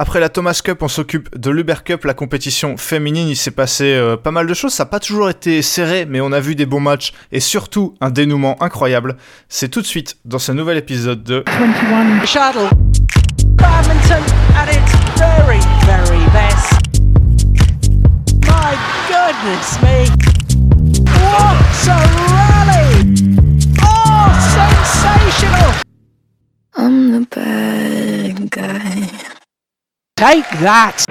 Après la Thomas Cup, on s'occupe de l'Uber Cup, la compétition féminine. Il s'est passé euh, pas mal de choses. Ça n'a pas toujours été serré, mais on a vu des bons matchs et surtout un dénouement incroyable. C'est tout de suite dans ce nouvel épisode de 21 shuttle. Badminton at its very, very best. My goodness me. What a rally! Oh, sensational! I'm the bad guy. Take that!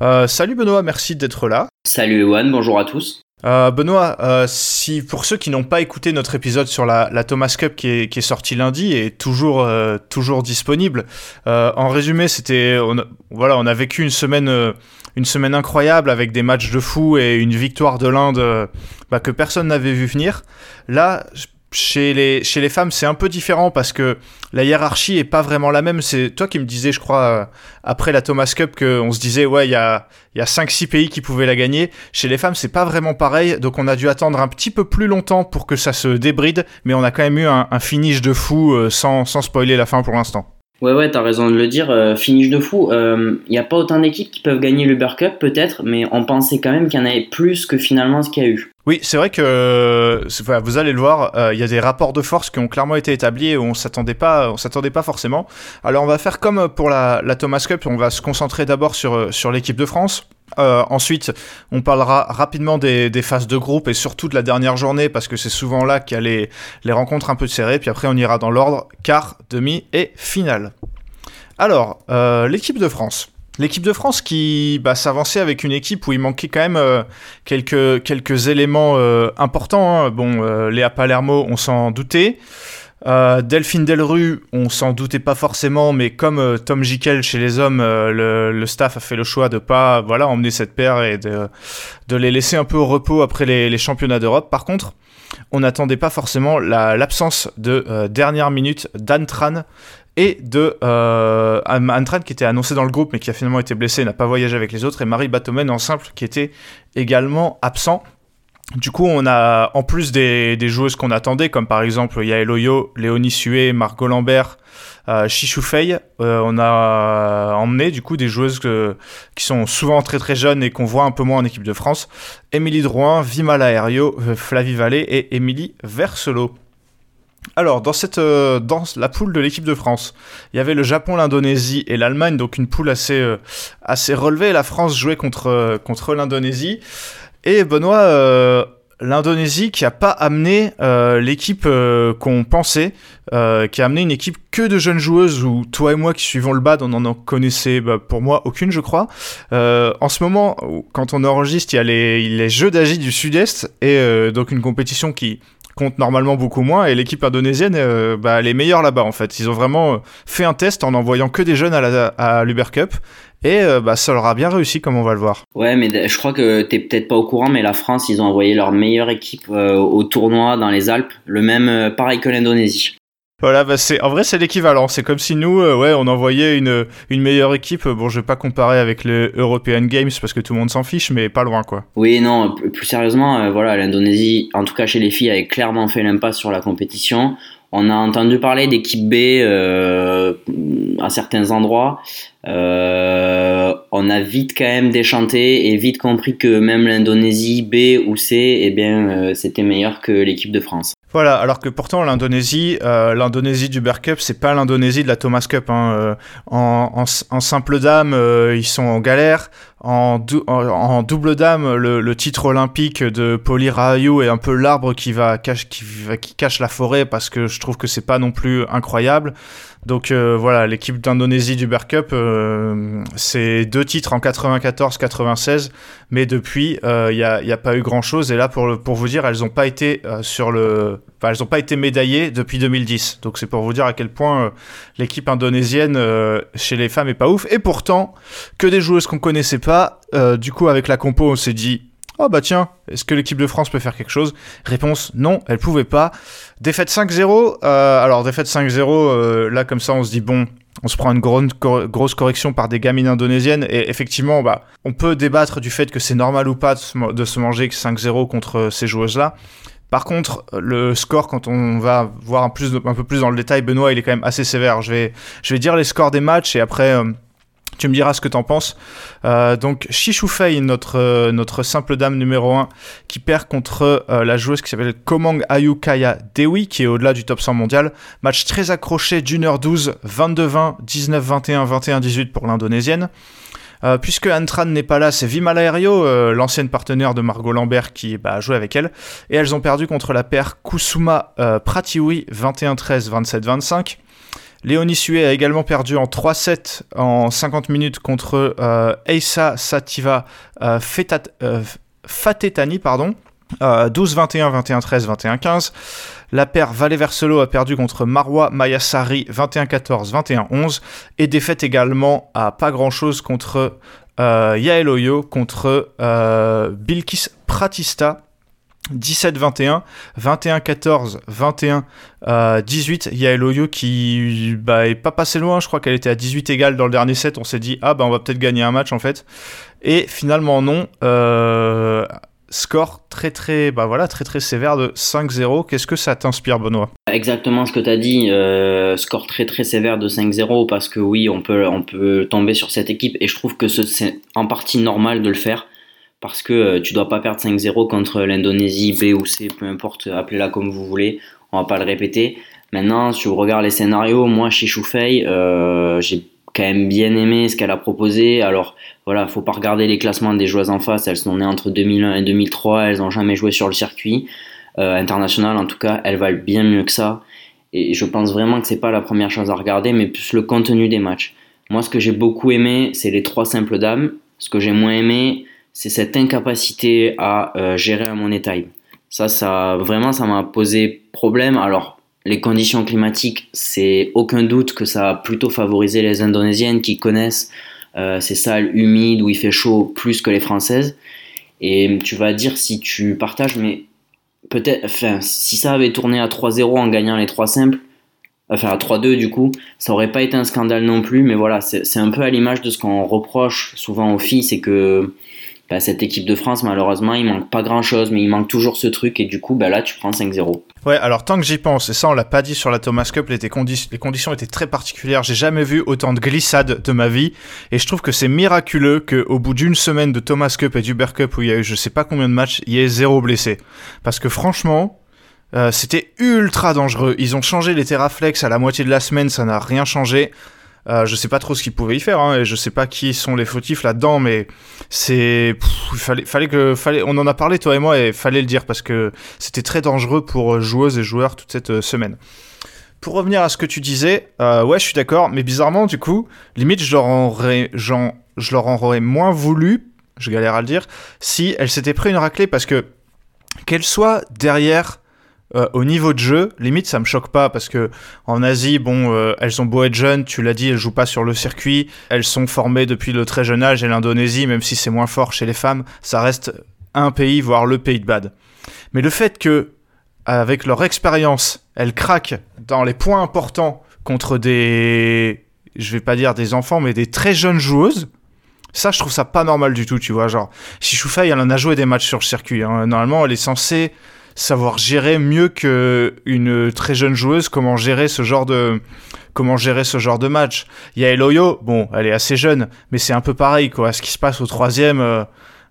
Euh, salut Benoît, merci d'être là. Salut Ewan, bonjour à tous. Euh, Benoît, euh, si pour ceux qui n'ont pas écouté notre épisode sur la, la Thomas Cup qui est, qui est sorti lundi et toujours euh, toujours disponible, euh, en résumé, c'était on, a- voilà, on a vécu une semaine une semaine incroyable avec des matchs de fou et une victoire de l'Inde bah, que personne n'avait vu venir. Là, chez les chez les femmes, c'est un peu différent parce que la hiérarchie est pas vraiment la même. C'est toi qui me disais, je crois, euh, après la Thomas Cup, qu'on se disait ouais, il y a y a 5-6 pays qui pouvaient la gagner. Chez les femmes, c'est pas vraiment pareil, donc on a dû attendre un petit peu plus longtemps pour que ça se débride, mais on a quand même eu un, un finish de fou euh, sans, sans spoiler la fin pour l'instant. Ouais, ouais, t'as raison de le dire, euh, finish de fou. Il n'y a pas autant d'équipes qui peuvent gagner l'Uber Cup, peut-être, mais on pensait quand même qu'il y en avait plus que finalement ce qu'il y a eu. Oui, c'est vrai que euh, vous allez le voir, euh, il y a des rapports de force qui ont clairement été établis et on s'attendait pas, on s'attendait pas forcément. Alors on va faire comme pour la, la Thomas Cup, on va se concentrer d'abord sur euh, sur l'équipe de France. Euh, ensuite, on parlera rapidement des, phases de groupe et surtout de la dernière journée parce que c'est souvent là qu'il y a les, rencontres un peu serrées. Puis après, on ira dans l'ordre quart, demi et finale. Alors, euh, l'équipe de France. L'équipe de France qui bah, s'avançait avec une équipe où il manquait quand même euh, quelques, éléments importants. hein. Bon, Léa Palermo, on s'en doutait. Euh, Delphine Delru, on s'en doutait pas forcément, mais comme euh, Tom Jikel chez les hommes, euh, le, staff a fait le choix de pas voilà emmener cette paire et de, les laisser un peu au repos après les, championnats d'Europe. Par contre, on n'attendait pas forcément la- l'absence de dernière minute d'Antran et de Antran qui était annoncé dans le groupe mais qui a finalement été blessé, n'a pas voyagé avec les autres, et Marie Batomen en simple qui était également absent. Du coup, on a, en plus des, joueuses qu'on attendait, comme par exemple Yael Oyo, Léonie Sué, Margot Lambert, euh, Fey, euh, on a emmené du coup des joueuses qui sont souvent très très jeunes et qu'on voit un peu moins en équipe de France. Émilie Drouin, Vimala Aerio, euh, Flavie Vallée et Émilie Verselot. Alors, dans, cette, euh, dans la poule de l'équipe de France, il y avait le Japon, l'Indonésie et l'Allemagne, donc une poule assez, euh, assez relevée. La France jouait contre, contre l'Indonésie. Et Benoît, euh, l'Indonésie qui a pas amené euh, l'équipe euh, qu'on pensait, qui a amené une équipe que de jeunes joueuses, où toi et moi qui suivons le BAD, on en connaissait bah, pour moi aucune, je crois. En ce moment, quand on enregistre, il y a les, Jeux d'Asie du Sud-Est, et donc une compétition qui compte normalement beaucoup moins, et l'équipe indonésienne, bah, elle meilleure là-bas en fait. Ils ont vraiment fait un test en envoyant que des jeunes à l'Uber Cup, et euh, bah, ça leur a bien réussi, comme on va le voir. Ouais, mais je crois que t'es peut-être pas au courant, mais la France, ils ont envoyé leur meilleure équipe euh, au tournoi dans les Alpes, le même, euh, pareil que l'Indonésie. Voilà, bah c'est en vrai c'est l'équivalent. C'est comme si nous, euh, ouais, on envoyait une, une meilleure équipe. Bon, je vais pas comparer avec les European Games parce que tout le monde s'en fiche, mais pas loin quoi. Oui, non, plus sérieusement, euh, voilà, l'Indonésie, en tout cas chez les filles, avait clairement fait l'impasse sur la compétition. On a entendu parler d'équipe B euh, à certains endroits. Euh, on a vite quand même déchanté et vite compris que même l'Indonésie B ou C, eh bien, euh, c'était meilleur que l'équipe de France. Voilà, alors que pourtant l'Indonésie, euh, l'Indonésie du Bear Cup, c'est pas l'Indonésie de la Thomas Cup. Hein. En, en, simple dame, ils sont en galère. En, dou- en, en double dame, le, titre olympique de Poli Rahayu est un peu l'arbre qui va cache, qui, cache la forêt parce que je trouve que c'est pas non plus incroyable. Donc euh, voilà, l'équipe d'Indonésie du Bear Cup, euh, c'est deux titres en 94-96, mais depuis, il n'y a, y a pas eu grand-chose. Et là, pour, pour vous dire, elles n'ont pas été euh, sur le, elles ont pas été médaillées depuis 2010. Donc c'est pour vous dire à quel point euh, l'équipe indonésienne euh, chez les femmes est pas ouf. Et pourtant, que des joueuses qu'on connaissait pas. euh, du coup, avec la compo, on s'est dit. Oh bah tiens, est-ce que l'équipe de France peut faire quelque chose? Réponse non, elle pouvait pas. Défaite 5-0. euh, alors défaite 5-0, euh, là comme ça on se dit bon, on se prend une grosse correction par des gamines indonésiennes et effectivement bah on peut débattre du fait que c'est normal ou pas de se, manger 5-0 contre ces joueuses là. Par contre, le score, quand on va voir un, peu plus dans le détail, Benoît, il est quand même assez sévère. Je vais, dire les scores des matchs et après, euh, tu me diras ce que t'en penses. Euh, donc, Shishufei, notre, euh, notre simple dame numéro 1, qui perd contre la joueuse qui s'appelle Komang Ayukaya Dewi, qui est au-delà du top 100 mondial. Match très accroché d'une heure 12, 22-20, 19-21, 21-18 pour l'indonésienne. Euh, puisque Antran n'est pas là, c'est Vimal Aereo, euh, l'ancienne partenaire de Margot Lambert, qui bah, a joué avec elle. Et elles ont perdu contre la paire Kusuma euh, Pratiwi 21-13, 27-25. Léonie Sue a également perdu en 3-7 en 50 minutes contre euh, Eisa Sativa euh, Fatetani, pardon. Euh, 12-21, 21-13, 21-15. La paire Valle-Verselo a perdu contre Marwa Mayasari 21-14, 21-11. Et défaite également à pas grand-chose contre euh, Yael Oyo, contre euh, Bilkis Pratista 17-21, 21-14, 21 euh, 18. Yael Oyo qui bah, est pas passé loin, je crois qu'elle était à 18 égales dans le dernier set. On s'est dit, ah bah on va peut-être gagner un match en fait. Et finalement non. Euh, score très très bah voilà très très sévère de 5-0. Qu'est-ce que ça t'inspire Benoît? Exactement ce que tu as dit, euh, score très très sévère de 5-0 parce que oui, on peut, on peut tomber sur cette équipe et je trouve que ce- c'est en partie normal de le faire parce que euh, tu dois pas perdre 5-0 contre l'Indonésie, B ou C, peu importe, appelez-la comme vous voulez, on va pas le répéter. Maintenant, si on regarde les scénarios, moi chez Choufei, euh, j'ai quand même bien aimé ce qu'elle a proposé. Alors voilà, faut pas regarder les classements des joueuses en face, elles sont nées entre 2001 et 2003, elles ont jamais joué sur le circuit euh, international en tout cas, elles valent bien mieux que ça. Et je pense vraiment que c'est pas la première chose à regarder, mais plus le contenu des matchs. Moi, ce que j'ai beaucoup aimé, c'est les trois simples dames. Ce que j'ai moins aimé, c'est cette incapacité à euh, gérer un money time. Ça, ça, vraiment, ça m'a posé problème. Alors, les conditions climatiques, c'est aucun doute que ça a plutôt favorisé les Indonésiennes qui connaissent euh, ces salles humides où il fait chaud plus que les Françaises. Et tu vas dire si tu partages, mais peut-être, enfin, si ça avait tourné à 3-0 en gagnant les trois simples, enfin à 3-2 du coup, ça aurait pas été un scandale non plus, mais voilà, c'est un peu à l'image de ce qu'on reproche souvent aux filles, c'est que bah, cette équipe de France, malheureusement, il manque pas grand chose, mais il manque toujours ce truc, et du coup, bah, là, tu prends 5-0. Ouais, alors tant que j'y pense, et ça on l'a pas dit sur la Thomas Cup, les, condi- les conditions étaient très particulières. J'ai jamais vu autant de glissades de ma vie, et je trouve que c'est miraculeux qu'au bout d'une semaine de Thomas Cup et d'Uber Cup où il y a eu je sais pas combien de matchs, il y ait zéro blessé. Parce que franchement, euh, c'était ultra dangereux. Ils ont changé les Terraflex à la moitié de la semaine, ça n'a rien changé. Euh, je sais pas trop ce qu'ils pouvaient y faire, hein, et je sais pas qui sont les fautifs là-dedans, mais c'est, fallait, fallait que, fallait, on en a parlé toi et moi, et fallait le dire parce que c'était très dangereux pour euh, joueuses et joueurs toute cette euh, semaine. Pour revenir à ce que tu disais, ouais, je suis d'accord, mais bizarrement, du coup, limite, je leur en aurais, je leur en aurais moins voulu, je galère à le dire, si elles s'étaient pris une raclée parce que qu'elles soient derrière euh, au niveau de jeu, limite ça me choque pas parce que en Asie, bon, euh, elles ont beau être jeunes, tu l'as dit, elles jouent pas sur le circuit, elles sont formées depuis le très jeune âge et l'Indonésie, même si c'est moins fort chez les femmes, ça reste un pays, voire le pays de bad. Mais le fait que, avec leur expérience, elles craquent dans les points importants contre des, je vais pas dire des enfants, mais des très jeunes joueuses, ça, je trouve ça pas normal du tout, tu vois. Genre, Shishufei, elle en a joué des matchs sur le circuit. hein. Normalement, elle est censée savoir gérer mieux qu'une très jeune joueuse comment gérer ce genre de comment gérer ce genre de match. Il y a Eloyo, bon, elle est assez jeune, mais c'est un peu pareil quoi. Ce qui se passe au troisième, euh,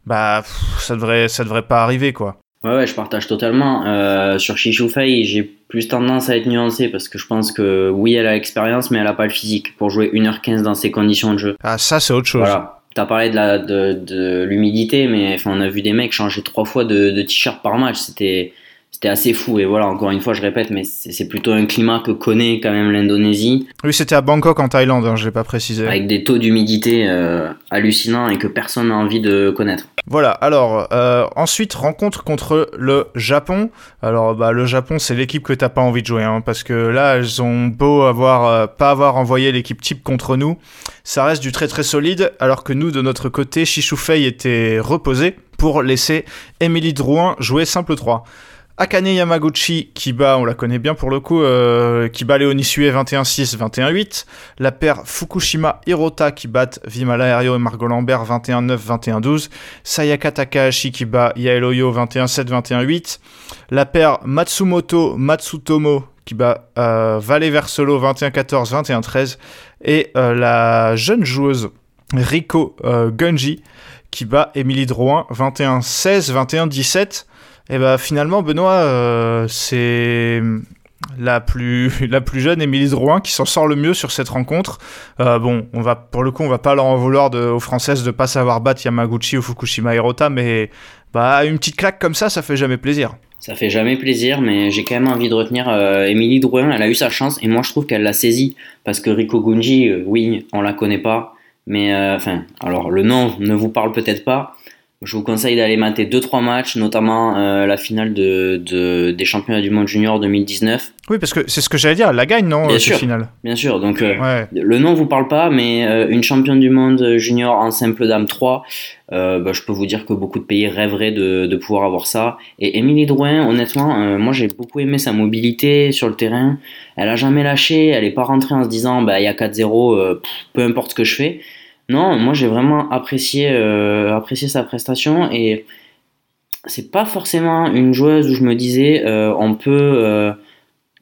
bah pff, ça devrait ça devrait pas arriver quoi. Ouais, ouais, je partage totalement. Euh, sur Shishufei, j'ai plus tendance à être nuancé parce que je pense que oui, elle a l'expérience, mais elle a pas le physique pour jouer 1h15 dans ces conditions de jeu. Ah ça c'est autre chose. Voilà. T'as parlé de l'humidité, mais on a vu des mecs changer trois fois de, de t-shirt par match. C'était c'était assez fou. Et voilà, encore une fois, je répète, mais c'est plutôt un climat que connaît quand même l'Indonésie, Oui, c'était à Bangkok en Thaïlande, hein, je l'ai pas précisé. avec des taux d'humidité euh, hallucinants et que personne n'a envie de connaître. Voilà, alors euh, ensuite rencontre contre le Japon. Alors bah le Japon c'est l'équipe que t'as pas envie de jouer hein, parce que là elles ont beau avoir euh, pas avoir envoyé l'équipe type contre nous, ça reste du très très solide alors que nous de notre côté Shishufei était reposé pour laisser Emily Drouin jouer simple 3. Akane Yamaguchi qui bat, on la connaît bien pour le coup, euh, qui bat Léonisue 21-6, 21-8. La paire Fukushima Hirota qui bat Vimala Aerio et Margot Lambert 21-9, 21-12. Sayaka Takahashi qui bat Yael Oyo 21-7, 21-8. La paire Matsumoto Matsutomo qui bat euh, Valet Versolo 21-14, 21-13. Et euh, la jeune joueuse euh, Gunji qui bat Émilie Drouin 21-16, 21-17. Et bah finalement, Benoît, euh, c'est la plus, la plus jeune Émilie Drouin qui s'en sort le mieux sur cette rencontre. Euh, bon, on va, pour le coup, on va pas leur en vouloir aux Françaises de pas savoir battre Yamaguchi ou Fukushima Hirota, mais bah, une petite claque comme ça, ça fait jamais plaisir. Ça fait jamais plaisir, mais j'ai quand même envie de retenir euh, Émilie Drouin. Elle a eu sa chance et moi je trouve qu'elle l'a saisie parce que Rico Gunji, euh, oui, on la connaît pas, mais euh, enfin, alors le nom ne vous parle peut-être pas. Je vous conseille d'aller mater 2-3 matchs, notamment euh, la finale de, de- des championnats du monde junior 2019. Oui, parce que c'est ce que j'allais dire, la gagne, non, Bien euh, sûr. finale? Bien sûr, donc euh, Ouais. le nom vous parle pas, mais euh, une championne du monde junior en simple dame 3, euh, bah, je peux vous dire que beaucoup de pays rêveraient de, de pouvoir avoir ça. Et Émilie Drouin, honnêtement, euh, moi j'ai beaucoup aimé sa mobilité sur le terrain. Elle a jamais lâché, elle est pas rentrée en se disant bah il y a 4-0, euh, pff, peu importe ce que je fais. Non, moi j'ai vraiment apprécié, euh, apprécié sa prestation et c'est pas forcément une joueuse où je me disais euh, on peut euh,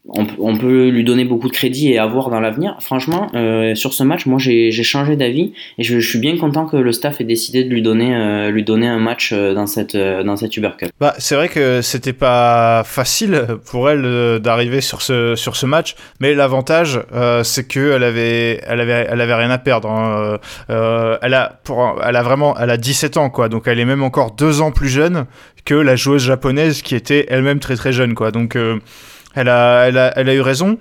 on, on peut lui donner beaucoup de crédit et avoir dans l'avenir. Franchement, euh, sur ce match, moi j'ai changé d'avis et je, suis bien content que le staff ait décidé de lui donner, euh, lui donner un match euh, dans cette, euh, dans cette Uber Cup. Bah, c'est vrai que c'était pas facile pour elle d'arriver sur ce, sur ce match, mais l'avantage, euh, c'est qu'elle avait, elle avait, elle avait rien à perdre. hein. Euh, elle, a, pour, elle a vraiment elle a 17 ans, quoi, donc elle est même encore deux ans plus jeune que la joueuse japonaise qui était elle-même très très jeune, quoi. Donc elle, a, elle, a, elle a eu raison.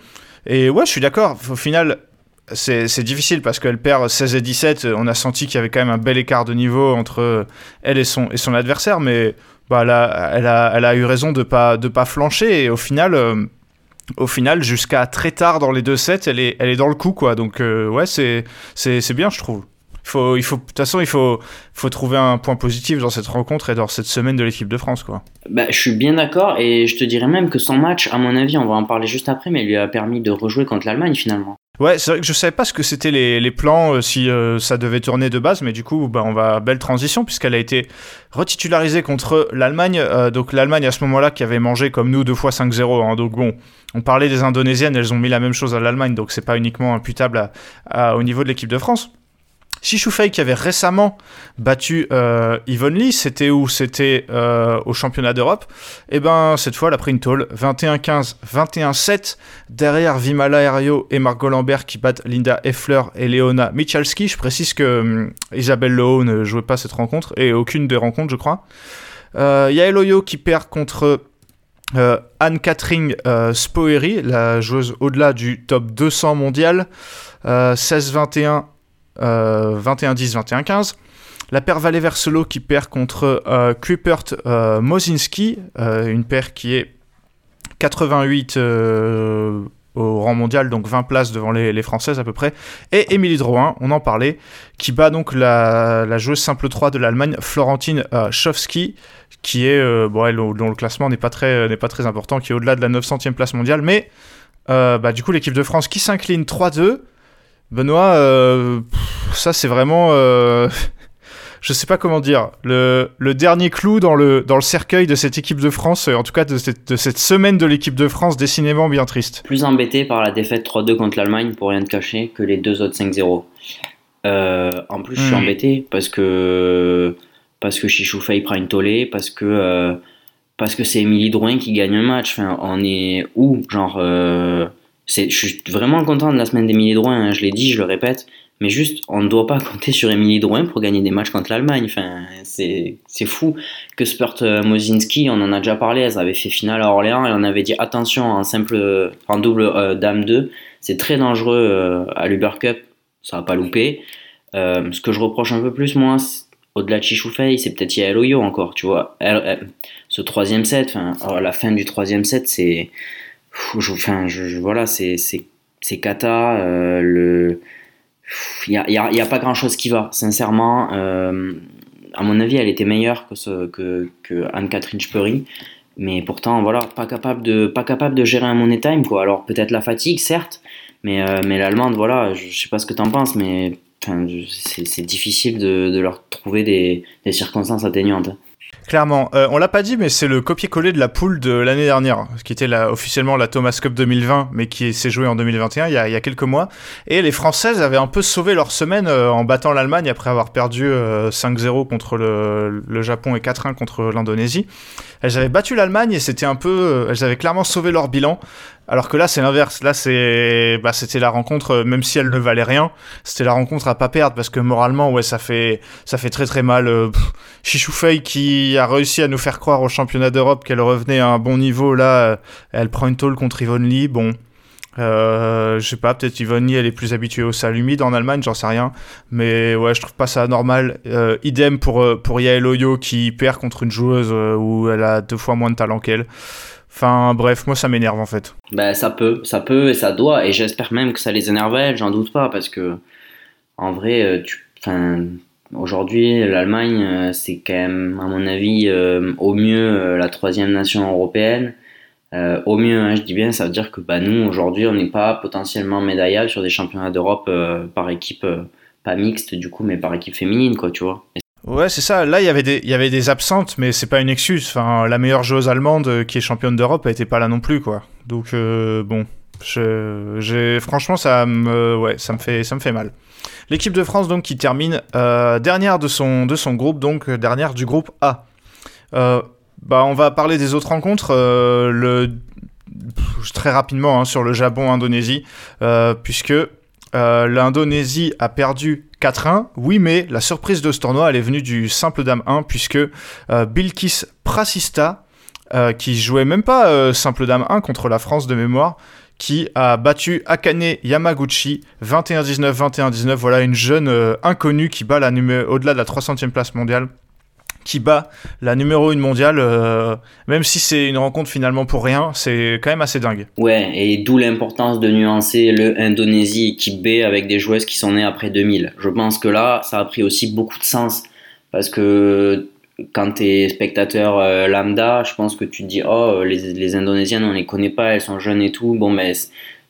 Et ouais, je suis d'accord, au final. C'est difficile parce qu'elle perd 16 et 17. On a senti qu'il y avait quand même un bel écart de niveau entre elle et son, et son adversaire, mais bah, elle, a, elle, a, eu raison de pas de pas flancher et au final euh, final jusqu'à très tard dans les deux sets elle est elle est dans le coup quoi donc euh, ouais c'est bien je trouve faut il faut de toute façon il faut faut trouver un point positif dans cette rencontre et dans cette semaine de l'équipe de France quoi Bah, je suis bien d'accord et je te dirais même que son match, à mon avis, on va en parler juste après, mais lui a permis de rejouer contre l'Allemagne finalement. Ouais, c'est vrai que je savais pas ce que c'était les, les plans, euh, si euh, ça devait tourner de base, mais du coup, bah, on va belle transition puisqu'elle a été retitularisée contre l'Allemagne. Euh, donc l'Allemagne à ce moment-là qui avait mangé comme nous deux fois 5-0. hein. donc bon, on parlait des Indonésiennes, elles ont mis la même chose à l'Allemagne, donc c'est pas uniquement imputable à- à- au niveau de l'équipe de France. Shishufei qui avait récemment battu euh, Yvonne Lee, c'était où? C'était euh, au championnat d'Europe. Et ben cette fois, elle a pris une tôle 21-15, 21-7 derrière Vimala Aerio et Margot Lambert qui battent Linda Effler et Leona Michalski. Je précise que hum, Isabelle Loho ne jouait pas cette rencontre et aucune des rencontres, je crois. Euh, Yael Oyo qui perd contre euh, Anne-Catherine euh, Spoeri, la joueuse au-delà du top 200 mondial. Euh, 16-21, euh, 21-10, 21-15. La paire Valet Verselo qui perd contre euh, Kuipert euh, euh, une paire qui est 88 euh, au rang mondial, donc 20 places devant les, Françaises à peu près. Et Émilie Drouin, on en parlait, qui bat donc la, joueuse simple 3 de l'Allemagne, Florentine euh, Schofsky, qui est, euh, dont le classement n'est pas, très, important, qui est au-delà de la 900e place mondiale, mais euh, bah, du coup l'équipe de France qui s'incline 3-2. Benoît, euh, ça c'est vraiment... euh, je sais pas comment dire, le, le dernier clou dans le, dans le cercueil de cette équipe de France, euh, en tout cas de cette, de cette semaine de l'équipe de France, décidément bien triste. Plus embêté par la défaite 3-2 contre l'Allemagne, pour rien te cacher, que les deux autres 5-0. Euh, en plus, je suis Hmm. embêté parce que parce que Chichoufei prend une tollée, parce que euh, parce que c'est Émilie Drouin qui gagne un match. Enfin, on est où? Genre, je suis vraiment content de la semaine d'Émilie Drouin. hein, je l'ai dit, je le répète. Mais juste, on ne doit pas compter sur Émilie Drouin pour gagner des matchs contre l'Allemagne. Enfin, c'est, fou. Que Spurt euh, Mozinski, on en a déjà parlé, elles avaient fait finale à Orléans et on avait dit attention en simple, en double euh, dame 2, c'est très dangereux euh, à l'Uber Cup, ça va pas louper. Ce que je reproche un peu plus, moi, au-delà de Chichoufei, c'est peut-être Yael Oyo encore, tu vois. Elle- elle- ce troisième set, enfin, oh, la fin du troisième set, c'est. Je- voilà, c'est cata. euh, le. Il n'y a, y a- pas grand chose qui va, sincèrement. euh, à mon avis, elle était meilleure que, Anne-Catherine Speury. mais pourtant, voilà, pas capable de, pas capable de gérer un money time, quoi. Alors, peut-être la fatigue, certes, mais, euh, mais l'allemande, voilà, je, je sais pas ce que t'en penses, mais c'est difficile de, de leur trouver des, des circonstances atteignantes. Clairement, Euh, on l'a pas dit, mais c'est le copier-coller de la poule de l'année dernière, qui était la, officiellement la Thomas Cup 2020, mais qui s'est jouée en 2021, il y, a, il y a quelques mois. Et les Françaises avaient un peu sauvé leur semaine euh, en battant l'Allemagne après avoir perdu euh, 5-0 contre le, le Japon et 4-1 contre l'Indonésie. Elles avaient battu l'Allemagne et c'était un peu, euh, elles avaient clairement sauvé leur bilan. Alors que là, c'est l'inverse. Là, c'est, bah, c'était la rencontre, euh, même si elle ne valait rien, c'était la rencontre à pas perdre parce que moralement, ouais, ça fait, ça fait très très mal. euh, Chichoufei qui a réussi à nous faire croire au championnat d'Europe qu'elle revenait à un bon niveau. Là, euh, elle prend une tôle contre Yvonne Lee. Bon, euh, je sais pas, peut-être Yvonne Lee, elle est plus habituée au sol humide en Allemagne, j'en sais rien. Mais ouais, je trouve pas ça normal. Euh, idem pour, euh, pour Yael Oyo qui perd contre une joueuse euh, où elle a deux fois moins de talent qu'elle. Enfin bref, moi ça m'énerve en fait. Ben, ça peut, ça peut et ça doit, et j'espère même que ça les énerve j'en doute pas, parce que en vrai, euh, tu, aujourd'hui, l'Allemagne, euh, c'est quand même, à mon avis, euh, au mieux la troisième nation européenne. Au mieux, hein, je dis bien, ça veut dire que bah, nous, aujourd'hui, on n'est pas potentiellement médaillable sur des championnats d'Europe par équipe, pas mixte du coup, mais par équipe féminine, quoi, tu vois. Ouais, c'est ça. Là, il y avait des, il y avait des absentes, mais c'est pas une excuse. Enfin, la meilleure joueuse allemande euh, qui est championne d'Europe, elle était pas là non plus, quoi. Donc euh, bon, j'ai, franchement, ça me, ouais, ça me fait, ça me fait mal. L'équipe de France donc qui termine euh, dernière de son, de son groupe, donc dernière du groupe A. Bah, on va parler des autres rencontres. le très rapidement hein, sur le Japon-Indonésie, puisque l'Indonésie a perdu 4-1. Oui, mais la surprise de ce tournoi, elle est venue du simple dame 1, puisque euh, Bilkis Prasista, euh, qui jouait même pas euh, simple dame 1 contre la France de mémoire, qui a battu Akane Yamaguchi 21-19, 21-19. Voilà une jeune inconnue qui bat au-delà de la 300e place mondiale qui bat la numéro 1 mondiale, euh, même si c'est une rencontre finalement pour rien, c'est quand même assez dingue. Ouais, et d'où l'importance de nuancer le Indonésie équipe B avec des joueuses qui sont nées après 2000. Je pense que là, ça a pris aussi beaucoup de sens parce que quand t'es spectateur euh, lambda, je pense que tu te dis oh les, les Indonésiennes on les connaît pas, elles sont jeunes et tout. Bon ben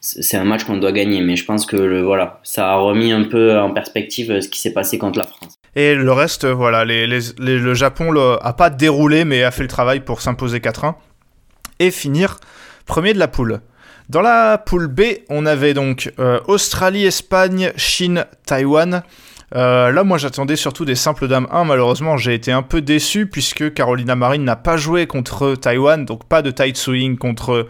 c'est- un match qu'on doit gagner, mais je pense que voilà, ça a remis un peu en perspective euh, ce qui s'est passé contre la France. Et le reste, voilà, le Japon le- a pas déroulé, mais a fait le travail pour s'imposer 4-1 et finir premier de la poule. Dans la poule B, on avait donc euh, Australie, Espagne, Chine, Taïwan. Euh, là, moi, j'attendais surtout des simples dames 1. Malheureusement, j'ai été un peu déçu puisque Carolina Marin n'a pas joué contre Taïwan, donc pas de tight swing contre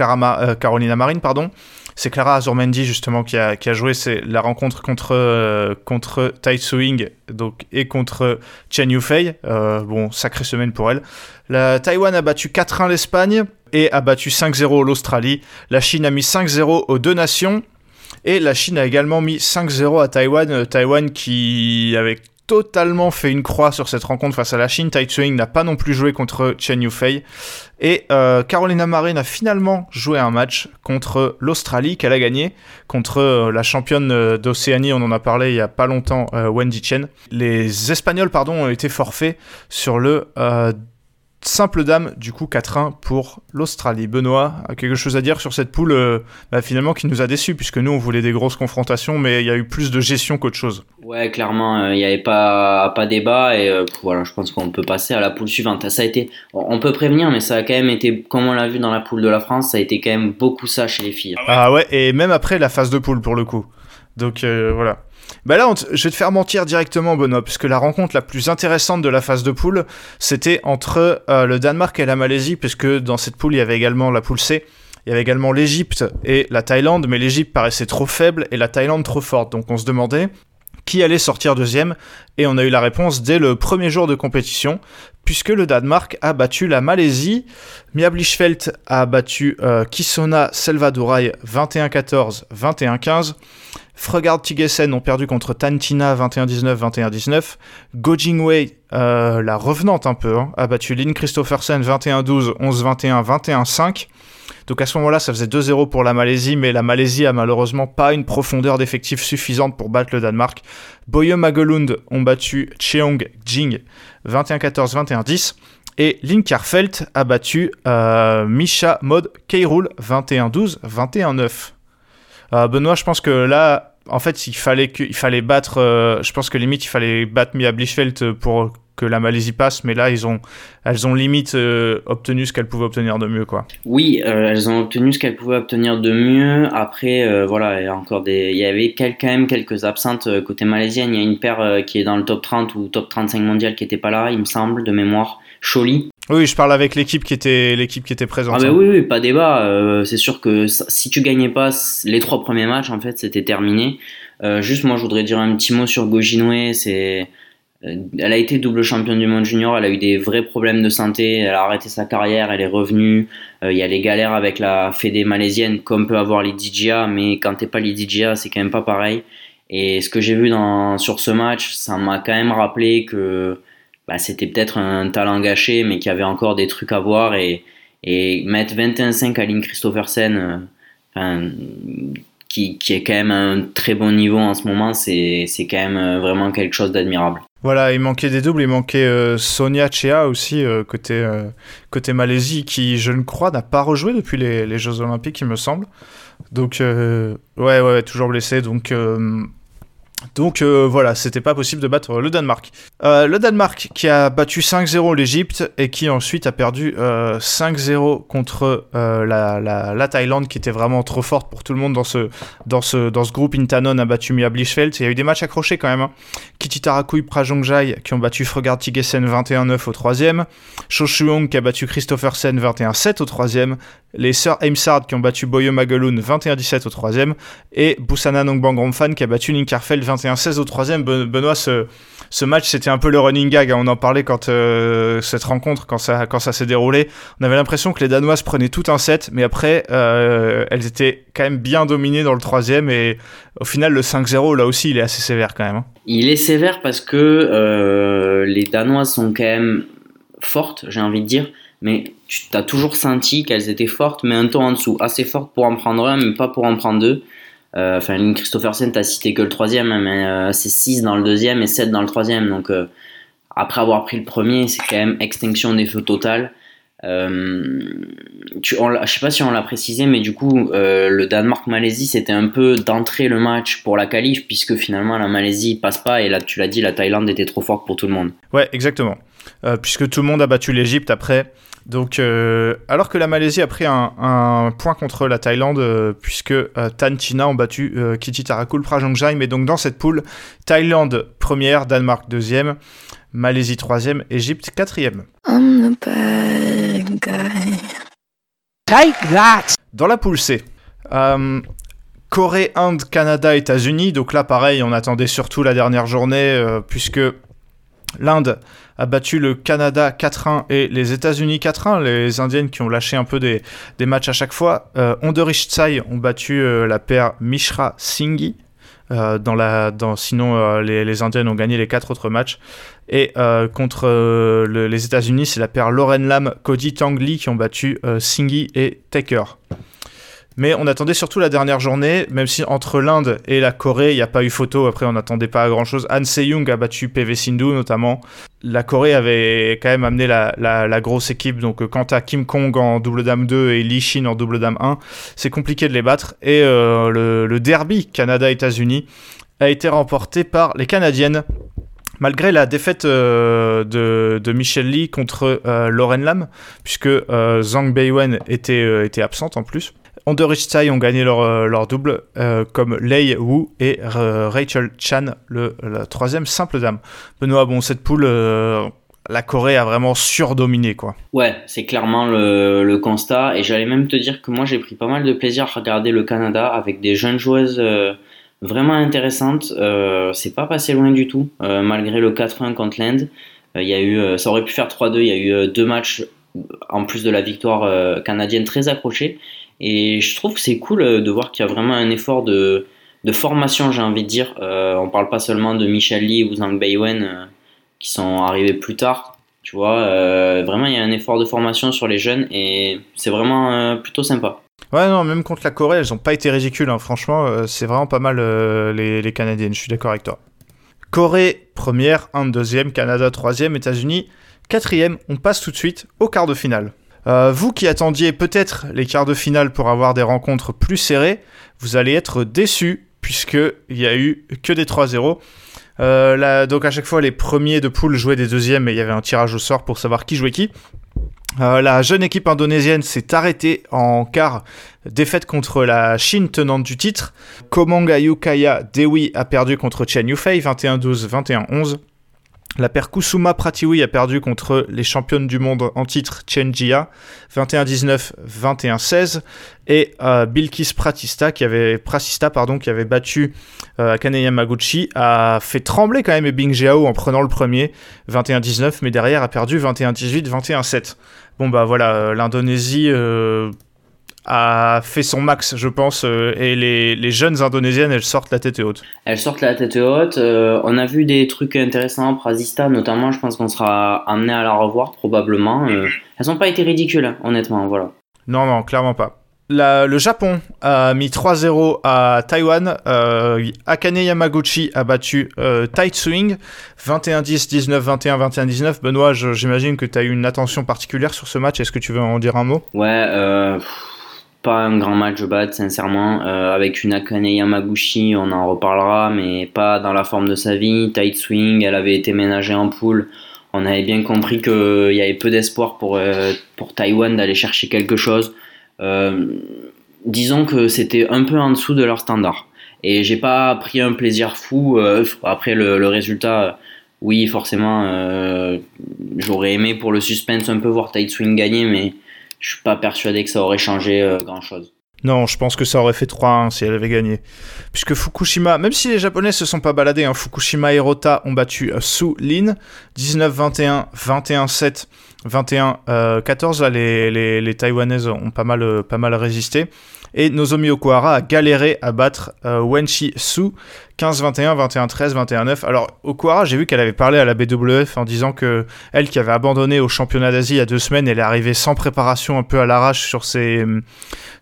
euh, Carolina Marin, pardon. C'est Clara Azurmendi justement qui a, qui a joué la rencontre contre, euh, contre Tai Tsuing donc, et contre Chen Yufei. Euh, bon, sacrée semaine pour elle. La Taïwan a battu 4-1 l'Espagne et a battu 5-0 l'Australie. La Chine a mis 5-0 aux deux nations. Et la Chine a également mis 5-0 à Taïwan. Euh, Taïwan qui avait totalement fait une croix sur cette rencontre face à la Chine. Tai Tsuing n'a pas non plus joué contre Chen Yufei. Et euh, Carolina Marin a finalement joué un match contre l'Australie qu'elle a gagné, contre euh, la championne euh, d'Océanie, on en a parlé il y a pas longtemps, euh, Wendy Chen. Les Espagnols pardon, ont été forfaits sur le simple dame, du coup 4-1 pour l'Australie. Benoît, a quelque chose à dire sur cette poule euh, bah, finalement qui nous a déçus, puisque nous on voulait des grosses confrontations, mais il y a eu plus de gestion qu'autre chose. Ouais, clairement, euh, il n'y avait pas, pas débat et euh, voilà, je pense qu'on peut passer à la poule suivante. Ça a été, on on peut prévenir, mais ça a quand même été, comme on l'a vu dans la poule de la France, ça a été quand même beaucoup ça chez les filles. Ah ouais, et même après la phase de poule pour le coup. Donc euh, voilà. Bah là, je vais te faire mentir directement, Benoît, puisque la rencontre la plus intéressante de la phase de poule, c'était entre euh, le Danemark et la Malaisie, puisque dans cette poule, il y avait également la poule C. Il y avait également l'Égypte et la Thaïlande, mais l'Égypte paraissait trop faible et la Thaïlande trop forte. Donc on se demandait qui allait sortir deuxième, et on a eu la réponse dès le premier jour de compétition, puisque le Danemark a battu la Malaisie. Mia Blichfeldt a battu euh, Kisona Selvadurai 21-14, 21-15. Fregard Tigesen ont perdu contre Tantina 21-19, 21-19. Go Jingwei, euh, la revenante un peu, hein, a battu Lynn Christophersen 21-12, 11-21, 21-5. Donc à ce moment-là, ça faisait 2-0 pour la Malaisie, mais la Malaisie a malheureusement pas une profondeur d'effectif suffisante pour battre le Danemark. Boye Magelund ont battu Cheong Jing 21-14, 21-10. Et Linkarfeld a battu euh, Misha Mod Keirul 21-12, 21-9. Euh, Benoît, je pense que là, en fait, il fallait, fallait battre. euh, je pense que limite, il fallait battre Mia Blichfeld pour que la Malaisie passe, mais là, ils ont, elles ont limite euh, obtenu ce qu'elles pouvaient obtenir de mieux, quoi. Oui, euh, elles ont obtenu ce qu'elles pouvaient obtenir de mieux. Après, euh, voilà, il y a encore des, il y avait quel- quand même quelques absentes côté malaisienne. Il y a une paire qui est dans le top 30 ou top 35 mondial qui était pas là, il me semble, de mémoire. Choli. Oui, je parle avec l'équipe qui était, l'équipe qui était présente. Ah ben hein. oui, oui, pas débat. C'est sûr que si tu gagnais pas les trois premiers matchs, en fait, c'était terminé. Juste, moi, je voudrais dire un petit mot sur Gojinwe. C'est, elle a été double championne du monde junior. Elle a eu des vrais problèmes de santé. Elle a arrêté sa carrière. Elle est revenue. Euh, Il y a les galères avec la fédé malaisienne, comme peut avoir l'IDJA, mais quand t'es pas l'IDJA, c'est quand même pas pareil. Et ce que j'ai vu dans, sur ce match, ça m'a quand même rappelé que bah, c'était peut-être un talent gâché, mais qu'il y avait encore des trucs à voir. Et, et mettre 21-5 à Lynn Christophersen, euh, enfin, qui, qui est quand même à un très bon niveau en ce moment, c'est c'est quand même euh, vraiment quelque chose d'admirable. Voilà, il manquait des doubles, il manquait euh, Sonia Chea aussi, euh, côté, euh, côté Malaisie, qui, je ne crois, n'a pas rejoué depuis les, les Jeux Olympiques, il me semble. Donc, ouais, ouais, toujours blessé. Donc, donc euh, voilà, c'était pas possible de battre le Danemark. Euh, le Danemark qui a battu 5-0 l'Égypte et qui ensuite a perdu euh, 5-0 contre euh, la, la, la Thaïlande qui était vraiment trop forte pour tout le monde dans ce, dans ce, dans ce groupe. Intanon a battu Mia Blichfeld. Il y a eu des matchs accrochés quand même. Hein. Kititarakui Prajongjai qui ont battu Fregard Tigesen 21-9 au troisième. Shoshuong qui a battu Christophersen 21-7 au troisième. Les sœurs Aimsard qui ont battu Boyo Magaloun 21-17 au troisième. Et Busana Nongbang qui a battu Linkarfeld 21-16 au troisième. Ben- Benoît, ce, match c'était un peu le running gag. hein. On en parlait quand euh, cette rencontre, quand ça, quand ça s'est déroulé. On avait l'impression que les Danoises prenaient tout un set, mais après euh, elles étaient quand même bien dominées dans le troisième. Et au final, le 5-0 là aussi il est assez sévère quand même. hein. Il est sévère parce que euh, les Danoises sont quand même fortes, j'ai envie de dire, mais tu as toujours senti qu'elles étaient fortes, mais un ton en dessous, assez fortes pour en prendre un, mais pas pour en prendre deux. Euh, Enfin, Lynn Christophersen, t'as cité que le troisième, mais euh, c'est 6 dans le deuxième et 7 dans le troisième. Donc, euh, après avoir pris le premier, c'est quand même extinction des feux totale. Euh, tu, on je sais pas si on l'a précisé, mais du coup, euh, le Danemark-Malaisie, c'était un peu d'entrer le match pour la qualif, puisque finalement la Malaisie passe pas, et là, tu l'as dit, la Thaïlande était trop forte pour tout le monde. Ouais, exactement. Euh, puisque tout le monde a battu l'Égypte après. Donc, euh, alors que la Malaisie a pris un, un point contre la Thaïlande, euh, puisque euh, Tan China ont battu euh, Kititarakul Prajongjai. Mais donc, dans cette poule, Thaïlande première, Danemark deuxième, Malaisie troisième, Égypte quatrième. Bad Take that! Dans la poule C, euh, Corée, Inde, Canada, États-Unis. Donc là, pareil, on attendait surtout la dernière journée, euh, puisque l'Inde a battu le Canada 4-1 et les États-Unis 4-1. Les Indiennes qui ont lâché un peu des, des matchs à chaque fois. Euh, Tsai ont battu euh, la paire Mishra Singhi. Euh, dans la, sinon, euh, les, les ont gagné les quatre autres matchs. Et euh, contre le- les États-Unis, c'est la paire Lauren Lam, Cody Tang Lee qui ont battu Singhi et Taker. Mais on attendait surtout la dernière journée, même si entre l'Inde et la Corée, il n'y a pas eu photo. Après, on n'attendait pas à grand chose. Han Se-young a battu PV Sindhu notamment. La Corée avait quand même amené la, grosse équipe. Donc, euh, quant à Kim Kong en double dame 2 et Lee Shin en double dame 1, c'est compliqué de les battre. Et euh, le, derby Canada-États-Unis a été remporté par les Canadiennes. Malgré la défaite euh, de, Michelle Lee contre Lauren Lam, puisque Zhang Beiwen était, était absente en plus. Underich Tsai ont gagné leur, euh, leur double, euh, comme Lei Wu et euh, Rachel Chan, le, la troisième simple dame. Benoît, bon, cette poule, la Corée a vraiment surdominé, quoi. Ouais, c'est clairement le, constat. Et j'allais même te dire que moi, j'ai pris pas mal de plaisir à regarder le Canada avec des jeunes joueuses vraiment intéressantes. C'est pas passé loin du tout, malgré le 4-1 contre l'Inde. Y a eu, ça aurait pu faire 3-2. Il y a eu deux matchs en plus de la victoire canadienne très accrochée. Et je trouve que c'est cool euh, de voir qu'il y a vraiment un effort de, formation, j'ai envie de dire. Euh, on parle pas seulement de Michel Lee ou Zhang Beiwen euh, qui sont arrivés plus tard. Tu vois, euh, vraiment, il y a un effort de formation sur les jeunes et c'est vraiment plutôt sympa. Ouais, non, même contre la Corée, elles ont pas été ridicules, hein. franchement, c'est vraiment pas mal les, les Canadiennes, je suis d'accord avec toi. Corée première, Inde deuxième, Canada troisième, États-Unis Quatrième, on passe tout de suite au quart de finale. Euh, vous qui attendiez peut-être les quarts de finale pour avoir des rencontres plus serrées, vous allez être déçus puisqu'il n'y a eu que des 3-0. Euh, donc à chaque fois, les premiers de poule jouaient des deuxièmes et il y avait un tirage au sort pour savoir qui jouait qui. Euh, la jeune équipe indonésienne s'est arrêtée en quart défaite contre la Chine tenante du titre. Komangayu Kaya Dewi a perdu contre Chen Yufei 21-12, 21-11. La paire Kusuma Pratiwi a perdu contre les championnes du monde en titre Chen Jia 21-19, 21-16 et euh, Bilkis Pratista qui avait Pratista pardon qui avait battu euh, Akane Yamaguchi a fait trembler quand même Bing Jiao en prenant le premier 21-19 mais derrière a perdu 21-18, 21-7. Bon bah voilà, euh, l'Indonésie euh, a fait son max, je pense, euh, et les, les, jeunes indonésiennes, elles sortent la tête haute. Elles sortent la tête haute. Euh, on a vu des trucs intéressants, Prazista notamment, je pense qu'on sera amené à la revoir probablement. Euh, elles n'ont pas été ridicules, honnêtement, voilà. Non, non, clairement pas. La, le Japon a mis 3-0 à Taïwan. Euh, Akane Yamaguchi a battu euh, Tight Swing 21-10, 19-21, 21-19. Benoît, j'imagine que tu as eu une attention particulière sur ce match. Est-ce que tu veux en dire un mot? Ouais, euh, pas un grand match de bat, sincèrement. Euh, avec une Akane Yamaguchi, on en reparlera, mais pas dans la forme de sa vie. Tight Swing, elle avait été ménagée en poule. On avait bien compris qu'il y avait peu d'espoir pour, euh, pour Taïwan d'aller chercher quelque chose. Euh, disons que c'était un peu en dessous de leur standard. Et j'ai pas pris un plaisir fou. Euh, après le, le, résultat, oui, forcément, euh, j'aurais aimé pour le suspense un peu voir Tight Swing gagner, mais je suis pas persuadé que ça aurait changé euh, grand chose. Non, je pense que ça aurait fait 3-1 si elle avait gagné. Puisque Fukushima, même si les Japonais se sont pas baladés, hein, Fukushima et Rota ont battu euh, Su Lin 19-21, 21-7, 21-14. Là, les, Taïwanaises ont pas mal, euh, pas mal résisté. Et Nozomi Okuhara a galéré à battre euh, Wenshi Su 15-21, 21-13, 21-9. Alors, Okuhara, j'ai vu qu'elle avait parlé à la BWF en disant que elle, qui avait abandonné au championnat d'Asie il y a deux semaines, elle est arrivée sans préparation, un peu à l'arrache sur ses,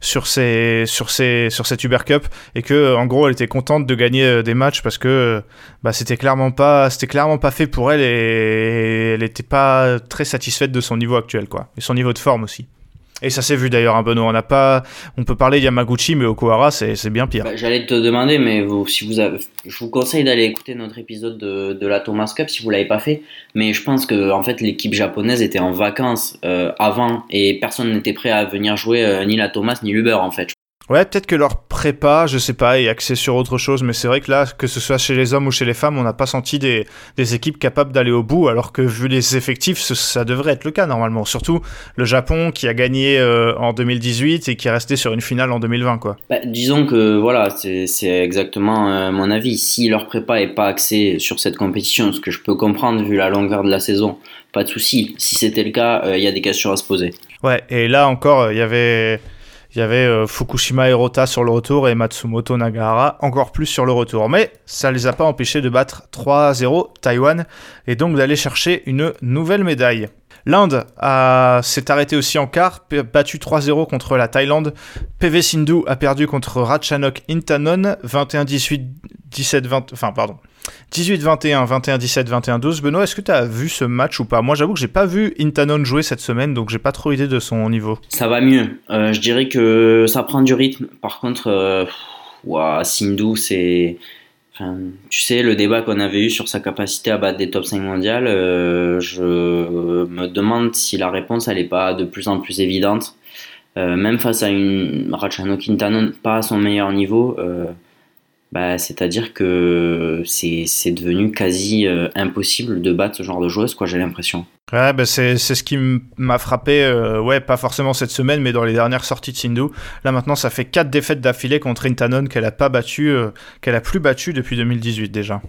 sur sur sur cette Uber Cup, et que, en gros, elle était contente de gagner des matchs parce que, bah, c'était clairement pas, c'était clairement pas fait pour elle et elle était pas très satisfaite de son niveau actuel, quoi, et son niveau de forme aussi. Et ça s'est vu d'ailleurs, hein, Benoît. On n'a pas, on peut parler Yamaguchi, mais Okuhara, c'est bien pire. Bah, J'allais te demander, mais vous, si vous avez, je vous conseille d'aller écouter notre épisode de, de la Thomas Cup si vous l'avez pas fait. Mais je pense que en fait l'équipe japonaise était en vacances euh, avant et personne n'était prêt à venir jouer euh, ni la Thomas ni l'Uber en fait. Ouais, peut-être que leur prépa, je sais pas, est axée sur autre chose, mais c'est vrai que là, que ce soit chez les hommes ou chez les femmes, on n'a pas senti des, des, équipes capables d'aller au bout, alors que vu les effectifs, ça, ça devrait être le cas normalement. Surtout le Japon qui a gagné euh, en 2018 et qui est resté sur une finale en 2020, quoi. Bah, disons que voilà, c'est exactement euh, mon avis. Si leur prépa est pas axée sur cette compétition, ce que je peux comprendre vu la longueur de la saison, pas de souci. Si c'était le cas, il euh, y a des questions à se poser. Ouais, et là encore, il y avait il y avait euh, Fukushima Hirota sur le retour et Matsumoto Nagahara encore plus sur le retour. Mais ça ne les a pas empêchés de battre 3-0 Taïwan et donc d'aller chercher une nouvelle médaille. L'Inde s'est arrêtée aussi en quart, battu 3-0 contre la Thaïlande. PV Sindhu a perdu contre Ratchanok Intanon 21-18, 17-20, enfin pardon, 18-21, 21-17, 21-12. Benoît, est-ce que tu as vu ce match ou pas? Moi, j'avoue que j'ai pas vu Intanon jouer cette semaine, donc j'ai pas trop idée de son niveau. Ça va mieux. Euh, je dirais que ça prend du rythme. Par contre, euh, ouah, Sindhu, c'est. Tu sais, le débat qu'on avait eu sur sa capacité à battre des top 5 mondiales, euh, je me demande si la réponse elle est pas de plus en plus évidente. Euh, même face à une Ratchanok Intanon, pas à son meilleur niveau. Bah, c'est-à-dire que c'est devenu quasi euh, impossible de battre ce genre de joueuse, quoi, j'ai l'impression. Ouais, bah c'est ce qui m'a frappé, euh, ouais, pas forcément cette semaine, mais dans les dernières sorties de Sindhu. Là maintenant, ça fait 4 défaites d'affilée contre Intanon qu'elle a pas battu, euh, qu'elle a plus battu depuis 2018 déjà.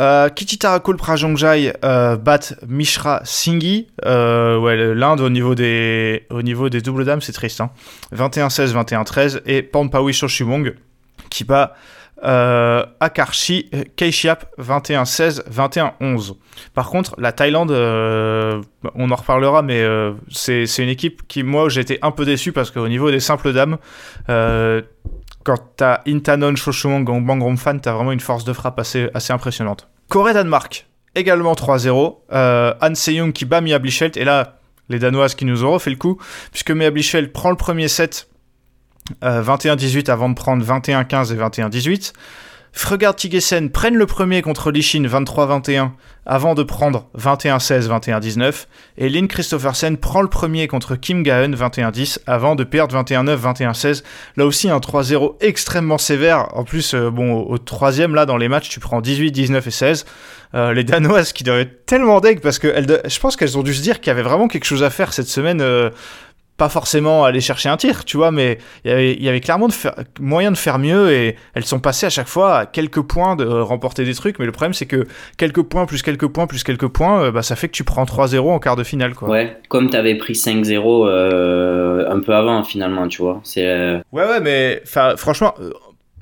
Euh, Kititarakul Prajongjai euh, bat Mishra Singhi. Ouais, l'Inde au niveau des doubles dames, c'est triste. Hein. 21-16, 21-13 et Pampawi Shoshimong qui bat euh, Akarshi Keishiap 21-16, 21-11. Par contre, la Thaïlande, euh, on en reparlera, mais euh, c'est une équipe qui, moi, été un peu déçu parce qu'au niveau des simples dames, euh, quand t'as Intanon, Shoshumong, Bang Fan, t'as vraiment une force de frappe assez, impressionnante. Corée-Danemark. également 3-0. Euh, Han Se-young qui bat Mia Blichelt. Et là, les Danoises qui nous ont refait le coup, puisque Mia Blichelt prend le premier set 21-18 avant de prendre 21-15 et 21-18. Fregard Tigesen prennent le premier contre Lichin 23-21 avant de prendre 21-16, 21-19. Et Lynn Christophersen prend le premier contre Kim Gaen 21-10 avant de perdre 21-9, 21-16. Là aussi un 3-0 extrêmement sévère. En plus, euh, bon, au troisième, là, dans les matchs, tu prends 18, 19 et 16. Euh, les Danoises qui doivent être tellement deg parce que elles, je pense qu'elles ont dû se dire qu'il y avait vraiment quelque chose à faire cette semaine. Euh, pas forcément aller chercher un tir, tu vois, mais il y avait, clairement de faire, moyen de faire mieux et elles sont passées à chaque fois à quelques points de remporter des trucs, mais le problème c'est que quelques points plus quelques points plus quelques points, euh, bah, ça fait que tu prends 3-0 en quart de finale, quoi. Ouais, comme t'avais pris 5-0 euh, un peu avant finalement, tu vois. C'est. Euh, ouais, ouais, mais franchement,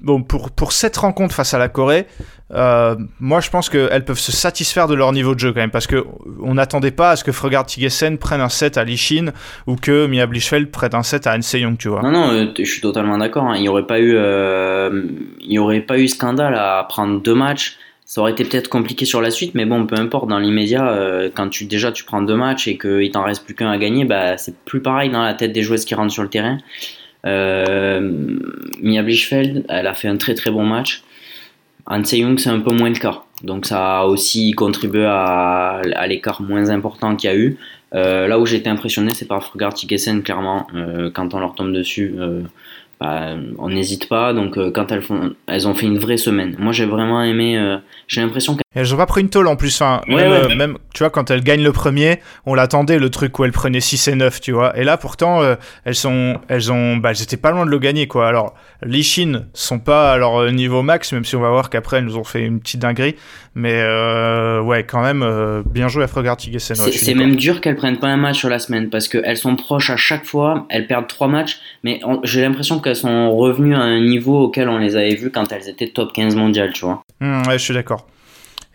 bon, pour, pour cette rencontre face à la Corée, euh, moi je pense qu'elles peuvent se satisfaire de leur niveau de jeu quand même, parce qu'on n'attendait pas à ce que Fregard Tigesen prenne un set à Lichin ou que Mia Blichfeld prenne un set à Han Young, tu vois. Non, non, euh, je suis totalement d'accord. Hein. Il n'y aurait, pas eu, euh, il aurait pas eu scandale à prendre deux matchs. Ça aurait été peut-être compliqué sur la suite, mais bon, peu importe, dans l'immédiat, quand tu déjà tu prends deux matchs et qu'il t'en reste plus qu'un à gagner, bah, c'est plus pareil dans la tête des joueuses qui rentrent sur le terrain. Mia Blichfeld, elle a fait un très très bon match. Han Young, c'est un peu moins le cas. Donc ça a aussi contribué à, l'écart moins important qu'il y a eu. Euh, là où j'étais impressionné, c'est par Frugard Tikesen, clairement. Euh, quand on leur tombe dessus, bah, on n'hésite pas. Donc quand elles, font, elles ont fait une vraie semaine. Moi j'ai vraiment aimé. j'ai l'impression elles ont pas pris une tôle en plus. Enfin, même, tu vois, quand elles gagnent le premier, on l'attendait le truc où elles prenaient 6 et 9, tu vois. Et là, pourtant, euh, elles sont, elles ont, bah, elles étaient pas loin de le gagner, quoi. Alors, les Chines sont pas à leur niveau max, même si on va voir qu'après, elles nous ont fait une petite dinguerie. Mais, euh, ouais, quand même, bien joué à Fregard C'est c'est même dur qu'elles prennent pas un match sur la semaine, parce qu'elles sont proches à chaque fois, elles perdent trois matchs, mais j'ai l'impression qu'elles sont revenues à un niveau auquel on les avait vues quand elles étaient top 15 mondiales, tu vois. Mmh, ouais, je suis d'accord.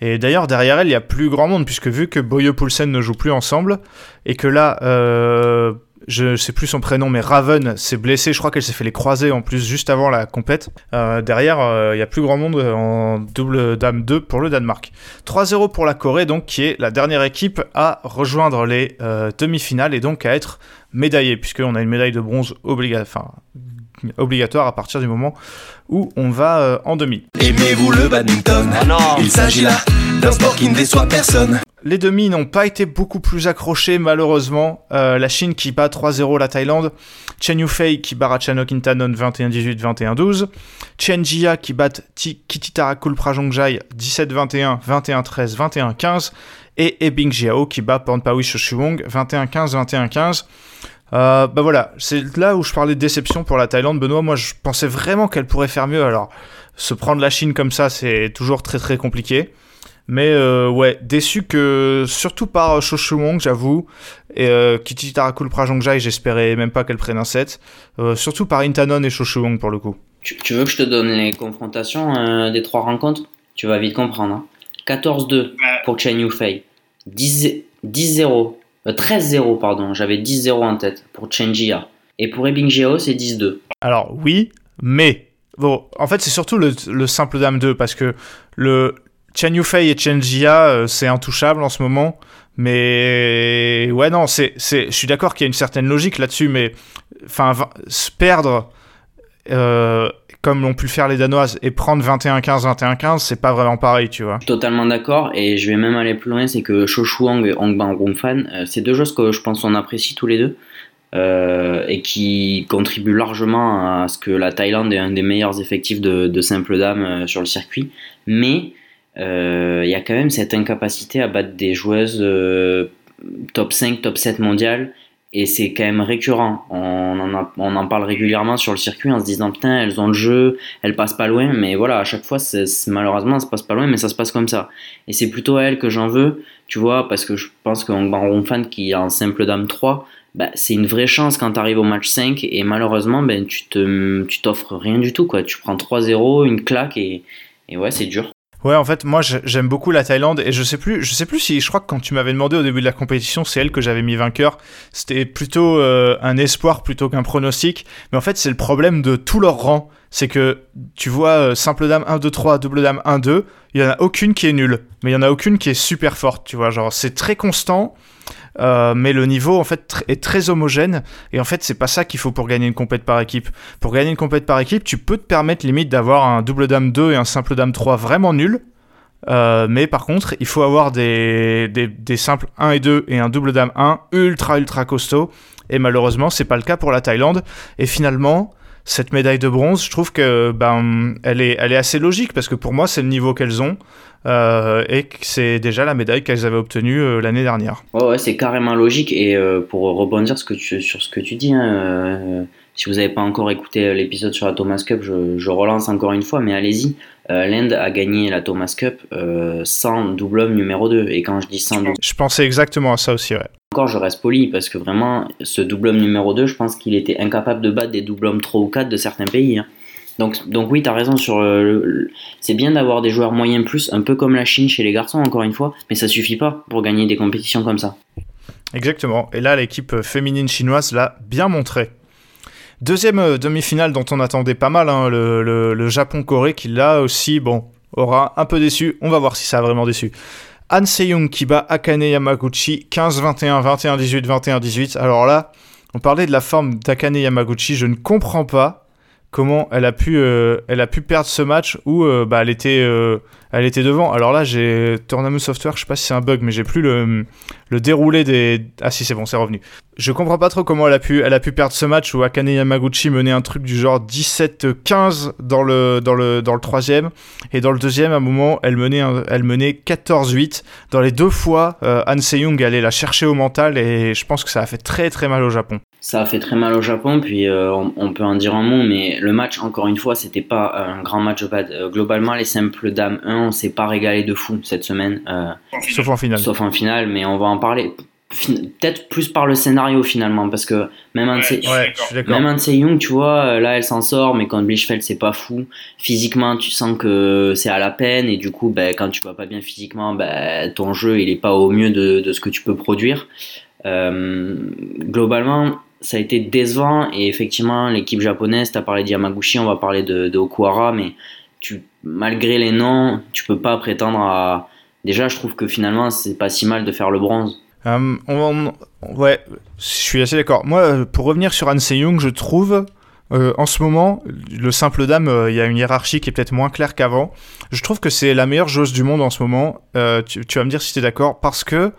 Et d'ailleurs, derrière elle, il y a plus grand monde, puisque vu que Boyo Poulsen ne joue plus ensemble, et que là, euh, je sais plus son prénom, mais Raven s'est blessée, je crois qu'elle s'est fait les croiser en plus juste avant la compète. Euh, derrière, euh, il y a plus grand monde en double dame 2 pour le Danemark. 3-0 pour la Corée, donc, qui est la dernière équipe à rejoindre les demi-finales et donc à être médaillée, puisqu'on a une médaille de bronze obligatoire, obligatoire à partir du moment où on va euh, en demi. Aimez-vous le badminton? Ah Il s'agit là d'un sport qui ne déçoit personne. Les demi n'ont pas été beaucoup plus accrochés malheureusement. Euh, la Chine qui bat 3-0 la Thaïlande. Chen Yufei qui bat Ratchanok Intanon 21-18, 21-12. Chen Jia qui bat Kititarakul Prajongjai 17-21, 21-13, 21-15. Et Ebing Jiao qui bat Pornpawi Shoshuwong 21-15, 21-15. Euh, bah voilà, c'est là où je parlais de déception pour la Thaïlande. Benoît, moi je pensais vraiment qu'elle pourrait faire mieux. Alors, se prendre la Chine comme ça, c'est toujours très très compliqué. Mais euh, ouais, déçu que, surtout par Wong, j'avoue, et euh, Kitty Tarakul Prajongjai, j'espérais même pas qu'elle prenne un set. Euh, surtout par Intanon et Wong pour le coup. Tu, veux que je te donne les confrontations des trois rencontres? Tu vas vite comprendre. 14-2 hein. pour Chen Yufei, 10-0 13-0, euh, pardon. J'avais 10-0 en tête pour Chenjia. Et pour Ebing c'est 10-2. Alors, oui, mais. Bon, en fait, c'est surtout le, simple dame 2 parce que le Chen Yufei et Chen Jia, euh, c'est intouchable en ce moment. Mais ouais, non, c'est, je suis d'accord qu'il y a une certaine logique là-dessus, mais enfin, perdre euh, comme l'ont pu faire les Danoises et prendre 21-15, 21-15, c'est pas vraiment pareil, tu vois. Totalement d'accord, et je vais même aller plus loin, c'est que Wang et Hongban Rongfan, euh, c'est deux choses que je pense qu'on apprécie tous les deux. Euh, et qui contribuent largement à ce que la Thaïlande ait un des meilleurs effectifs de, simple dame sur le circuit. Mais il y a quand même cette incapacité à battre des joueuses top 5, top 7 mondiales et c'est quand même récurrent. On en, on en, parle régulièrement sur le circuit en se disant putain, elles ont le jeu, elles passent pas loin, mais voilà, à chaque fois, malheureusement, ça se passe pas loin, mais ça se passe comme ça. Et c'est plutôt à elles que j'en veux, tu vois, parce que je pense qu'un fan qui est en simple dame 3, bah, c'est une vraie chance quand tu arrives au match 5 et malheureusement, ben, tu t'offres rien du tout. Quoi. Tu prends 3-0, une claque et, et ouais, c'est dur. Ouais, en fait, moi j'aime beaucoup la Thaïlande et je sais plus, je sais plus si je crois que quand tu m'avais demandé au début de la compétition, c'est elle que j'avais mis vainqueur. C'était plutôt euh, un espoir plutôt qu'un pronostic. Mais en fait, c'est le problème de tout leur rang. C'est que tu vois euh, simple dame 1 2 3, double dame 1 2, il y en a aucune qui est nulle, mais il y en a aucune qui est super forte, tu vois, genre c'est très constant. Euh, mais le niveau en fait est très homogène et en fait c'est pas ça qu'il faut pour gagner une compète par équipe. Pour gagner une compète par équipe, tu peux te permettre limite d'avoir un double dame 2 et un simple dame 3 vraiment nuls. Euh, mais par contre, il faut avoir des, des, des, simples 1 et 2 et un double dame 1 ultra ultra costaud. Et malheureusement, c'est pas le cas pour la Thaïlande. Et finalement, cette médaille de bronze, je trouve que ben, elle est, elle est assez logique parce que pour moi, c'est le niveau qu'elles ont. Euh, et c'est déjà la médaille qu'elles avaient obtenue euh, l'année dernière. Ouais, ouais c'est carrément logique. Et euh, pour rebondir sur ce que tu dis, hein, si vous n'avez pas encore écouté l'épisode sur la Thomas Cup, je relance encore une fois, mais allez-y. L'Inde a gagné la Thomas Cup sans double homme numéro 2. Et quand je dis sans double... Je pensais exactement à ça aussi, ouais. Encore, je reste poli parce que vraiment, ce double homme numéro 2, je pense qu'il était incapable de battre des double hommes 3 ou 4 de certains pays. Hein. Donc, donc oui, tu as raison sur le, c'est bien d'avoir des joueurs moyens plus, un peu comme la Chine chez les garçons encore une fois, mais ça suffit pas pour gagner des compétitions comme ça. Exactement. Et là, l'équipe féminine chinoise l'a bien montré. Deuxième euh, demi-finale dont on attendait pas mal, hein, le, le Japon-Corée, qui là aussi, bon, aura un peu déçu. On va voir si ça a vraiment déçu. Han Se-young qui bat Akane Yamaguchi 15-21, 21-18, 21-18. Alors là, on parlait de la forme d'Akane Yamaguchi, je ne comprends pas comment elle a pu, euh, elle a pu perdre ce match où euh, bah, elle, était, euh, elle était devant. Alors là, j'ai Tournament Software, je sais pas si c'est un bug, mais j'ai plus le, le déroulé des. Ah si, c'est bon, c'est revenu. Je comprends pas trop comment elle a pu, elle a pu perdre ce match où Akane Yamaguchi menait un truc du genre 17-15 dans le, dans, le, dans le troisième. Et dans le deuxième, à un moment, elle menait, menait 14-8. Dans les deux fois, Han Se-young allait la chercher au mental et je pense que ça a fait très très mal au Japon ça a fait très mal au Japon, puis euh, on, peut en dire un mot, mais le match, encore une fois, c'était pas un grand match. Euh, globalement, les simples dames 1, on s'est pas régalé de fou cette semaine. Euh, sauf en finale. Sauf en finale, mais on va en parler. Peut-être plus par le scénario finalement, parce que même un de Young, tu vois, là elle s'en sort, mais quand Blichfeld c'est pas fou. Physiquement, tu sens que c'est à la peine, et du coup, ben, quand tu vas pas bien physiquement, ben, ton jeu il est pas au mieux de, de ce que tu peux produire. globalement, ça a été décevant et effectivement l'équipe japonaise, tu as parlé d'Yamaguchi, on va parler de, de, mais tu, malgré les noms, tu peux pas prétendre à... Déjà je trouve que finalement c'est pas si mal de faire le bronze. Euh, ouais, je suis assez d'accord. Moi, pour revenir sur Han Se-young, je trouve euh, en ce moment, le simple dame, euh, il y a une hiérarchie qui est peut-être moins claire qu'avant. Je trouve que c'est la meilleure joueuse du monde en ce moment. Tu, tu, vas me dire si tu es d'accord, parce que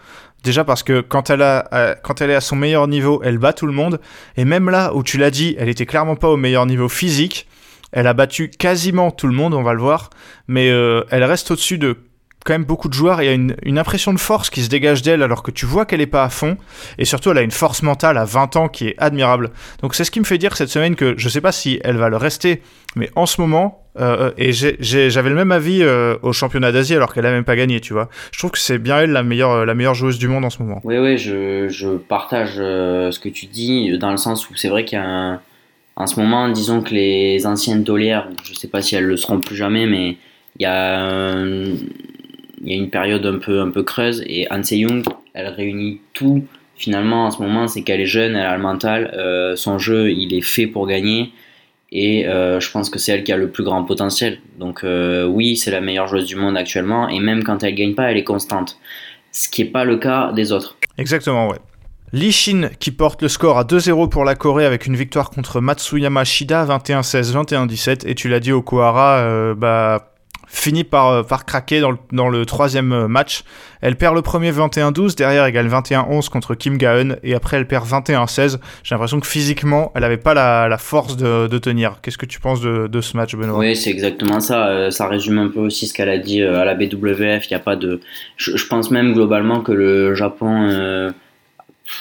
Déjà parce que quand elle, a, euh, quand elle est à son meilleur niveau, elle bat tout le monde. Et même là où tu l'as dit, elle était clairement pas au meilleur niveau physique. Elle a battu quasiment tout le monde, on va le voir. Mais euh, elle reste au-dessus de quand même beaucoup de joueurs. Il y a une, impression de force qui se dégage d'elle alors que tu vois qu'elle est pas à fond. Et surtout, elle a une force mentale à 20 ans qui est admirable. Donc c'est ce qui me fait dire cette semaine que je sais pas si elle va le rester. Mais en ce moment, euh, et j'avais le même avis euh, au championnat d'Asie alors qu'elle a même pas gagné, tu vois. Je trouve que c'est bien elle la meilleure, la meilleure joueuse du monde en ce moment. Oui, oui, je, partage euh, ce que tu dis dans le sens où c'est vrai qu'il ce moment, disons que les anciennes taulières, je sais pas si elles le seront plus jamais, mais il y a, y a une période un peu, un peu creuse et Anse Young, elle réunit tout. Finalement, en ce moment, c'est qu'elle est jeune, elle a le mental, son jeu, il est fait pour gagner. Et euh, je pense que c'est elle qui a le plus grand potentiel. Donc euh, oui, c'est la meilleure joueuse du monde actuellement. Et même quand elle gagne pas, elle est constante. Ce qui n'est pas le cas des autres. Exactement, ouais. Lee Shin qui porte le score à 2-0 pour la Corée avec une victoire contre Matsuyama Shida 21-16, 21-17. Et tu l'as dit, Okuhara, euh, bah finit par, euh, par craquer dans le, dans le troisième euh, match. Elle perd le premier 21-12, derrière égale 21-11 contre Kim Gaeun, et après elle perd 21-16. J'ai l'impression que physiquement, elle n'avait pas la, la, force de, de tenir. Qu'est-ce que tu penses de, de ce match, Benoît? Oui, c'est exactement ça. Euh, ça résume un peu aussi ce qu'elle a dit à la BWF. Il y a pas de... Je, pense même globalement que le Japon, euh,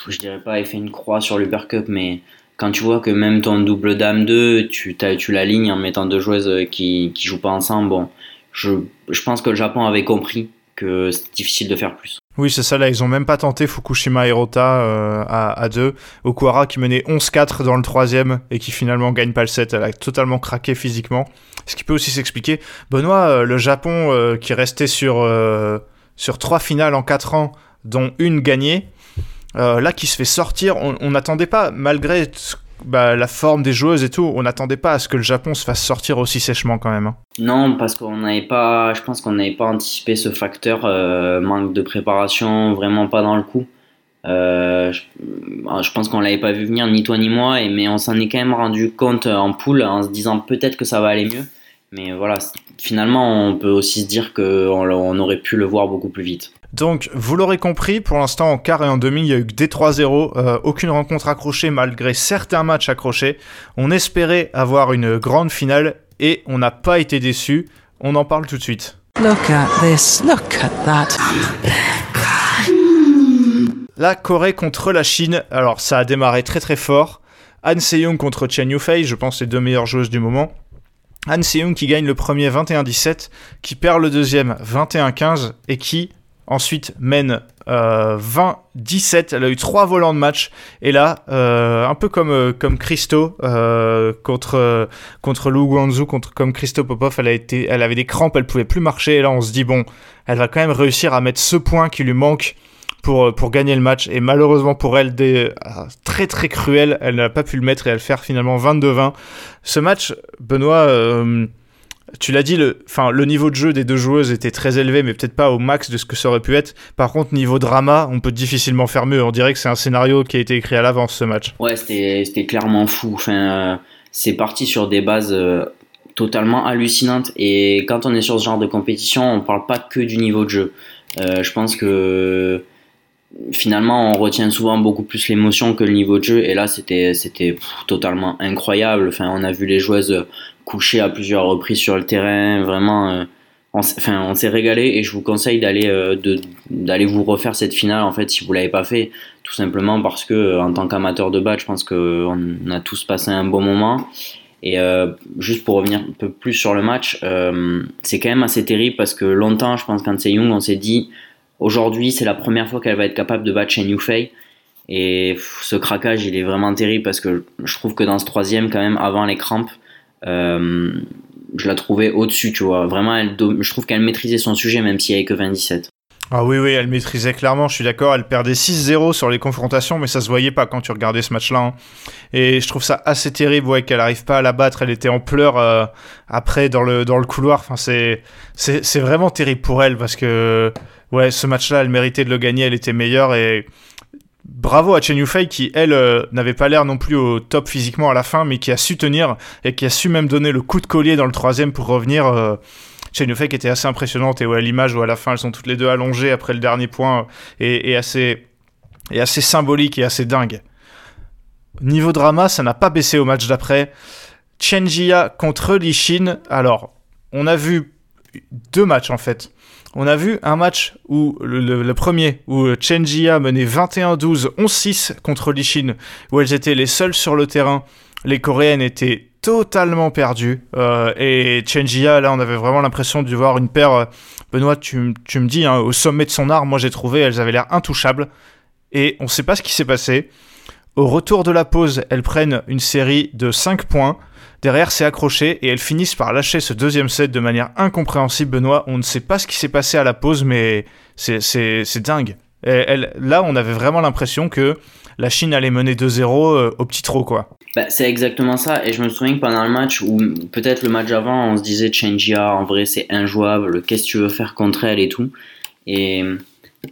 je dirais pas, a fait une croix sur l'Uber Cup, mais quand tu vois que même ton double dame 2, tu, tu l'alignes en mettant deux joueuses qui, qui jouent pas ensemble, bon je, pense que le Japon avait compris que c'est difficile de faire plus. Oui, c'est ça, là, ils ont même pas tenté Fukushima et Rota euh, à, deux. Okuara qui menait 11-4 dans le troisième et qui finalement gagne pas le set. Elle a totalement craqué physiquement. Ce qui peut aussi s'expliquer. Benoît, euh, le Japon euh, qui restait sur, sur trois finales en quatre ans, dont une gagnée, là qui se fait sortir, on n'attendait pas, malgré t- bah, la forme des joueuses et tout, on n'attendait pas à ce que le Japon se fasse sortir aussi sèchement quand même. hein. Non, parce qu'on n'avait pas, je qu'on n'avait pas anticipé ce facteur euh, manque de préparation, vraiment pas dans le coup. Euh, je, je pense qu'on l'avait pas vu venir ni toi ni moi, et, mais on s'en est quand même rendu compte en poule en se disant peut-être que ça va aller mieux. Mais voilà, finalement, on peut aussi se dire qu'on on aurait pu le voir beaucoup plus vite. Donc, vous l'aurez compris, pour l'instant, en quart et en demi, il y a eu que des 3-0, euh, aucune rencontre accrochée malgré certains matchs accrochés. On espérait avoir une grande finale et on n'a pas été déçus. On en parle tout de suite. Look at this. Look at that. La Corée contre la Chine, alors ça a démarré très très fort. Han Se-young contre Chen Yufei, je pense les deux meilleures joueuses du moment. Han Se-young qui gagne le premier 21-17, qui perd le deuxième 21-15 et qui ensuite mène euh, 20-17. Elle a eu trois volants de match. Et là, euh, un peu comme euh, comme Christo euh, contre euh, contre Lu Guangzhou, contre comme Christo Popov, elle a été, elle avait des crampes, elle pouvait plus marcher. Et là on se dit bon, elle va quand même réussir à mettre ce point qui lui manque pour, pour gagner le match. Et malheureusement pour elle, ah, très très cruel, elle n'a pas pu le mettre et elle faire finalement 22-20. Ce match, Benoît, euh, tu l'as dit, le, le niveau de jeu des deux joueuses était très élevé, mais peut-être pas au max de ce que ça aurait pu être. Par contre, niveau drama, on peut difficilement faire mieux. On dirait que c'est un scénario qui a été écrit à l'avance, ce match. Ouais, c'était clairement fou. Enfin, euh, c'est parti sur des bases euh, totalement hallucinantes. Et quand on est sur ce genre de compétition, on parle pas que du niveau de jeu. Euh, je pense que finalement, on retient souvent beaucoup plus l'émotion que le niveau de jeu. Et là, c'était c'était totalement incroyable. Enfin, on a vu les joueuses coucher à plusieurs reprises sur le terrain. Vraiment, euh, on, enfin, on s'est régalé. Et je vous conseille d'aller euh, d'aller vous refaire cette finale en fait si vous l'avez pas fait tout simplement parce que euh, en tant qu'amateur de bat je pense qu'on a tous passé un bon moment et juste pour revenir un peu plus sur le match c'est quand même assez terrible parce que longtemps je pense quand c'est Young on s'est dit aujourd'hui c'est la première fois qu'elle va être capable de battre Chen Yufei et ce craquage il est vraiment terrible parce que je trouve que dans ce troisième quand même avant les crampes euh, je la trouvais au-dessus tu vois vraiment je trouve qu'elle maîtrisait son sujet même s'il n'y avait que 27 Ah oui, oui, elle maîtrisait clairement, je suis d'accord. Elle perdait 6-0 sur les confrontations, mais ça se voyait pas quand tu regardais ce match-là. hein. Et je trouve ça assez terrible, ouais, qu'elle arrive pas à la battre. Elle était en pleurs euh, après dans le, dans le couloir. Enfin, c'est, c'est vraiment terrible pour elle parce que, ouais, ce match-là, elle méritait de le gagner. Elle était meilleure et bravo à Chen Yufei qui, elle, euh, n'avait pas l'air non plus au top physiquement à la fin, mais qui a su tenir et qui a su même donner le coup de collier dans le troisième pour revenir. euh, Chen Yufei qui était assez impressionnante et ouais, l'image où à la fin elles sont toutes les deux allongées après le dernier point et assez, et assez symbolique et assez dingue. Niveau drama, ça n'a pas baissé au match d'après. Chen Jia contre Li Xin. Alors, on a vu deux matchs en fait. On a vu un match où le, premier où Chen Jia menait 21-12, 11-6 contre Li Xin, où elles étaient les seules sur le terrain. Les Coréennes étaient totalement perdues euh, et Chen Jia là, on avait vraiment l'impression de voir une paire. euh, Benoît, tu, tu me dis hein, au sommet de son art, moi j'ai trouvé, elles avaient l'air intouchables et on sait pas ce qui s'est passé. Au retour de la pause, elles prennent une série de 5 points. Derrière, c'est accroché et elles finissent par lâcher ce deuxième set de manière incompréhensible, Benoît. On ne sait pas ce qui s'est passé à la pause, mais c'est- dingue. Là, on avait vraiment l'impression que la Chine allait mener 2-0 euh, au petit trot, quoi. Bah, c'est exactement ça. Et je me souviens que pendant le match, ou peut-être le match avant, on se disait Chengia, en vrai, c'est injouable. Qu'est-ce que tu veux faire contre elle et tout. Et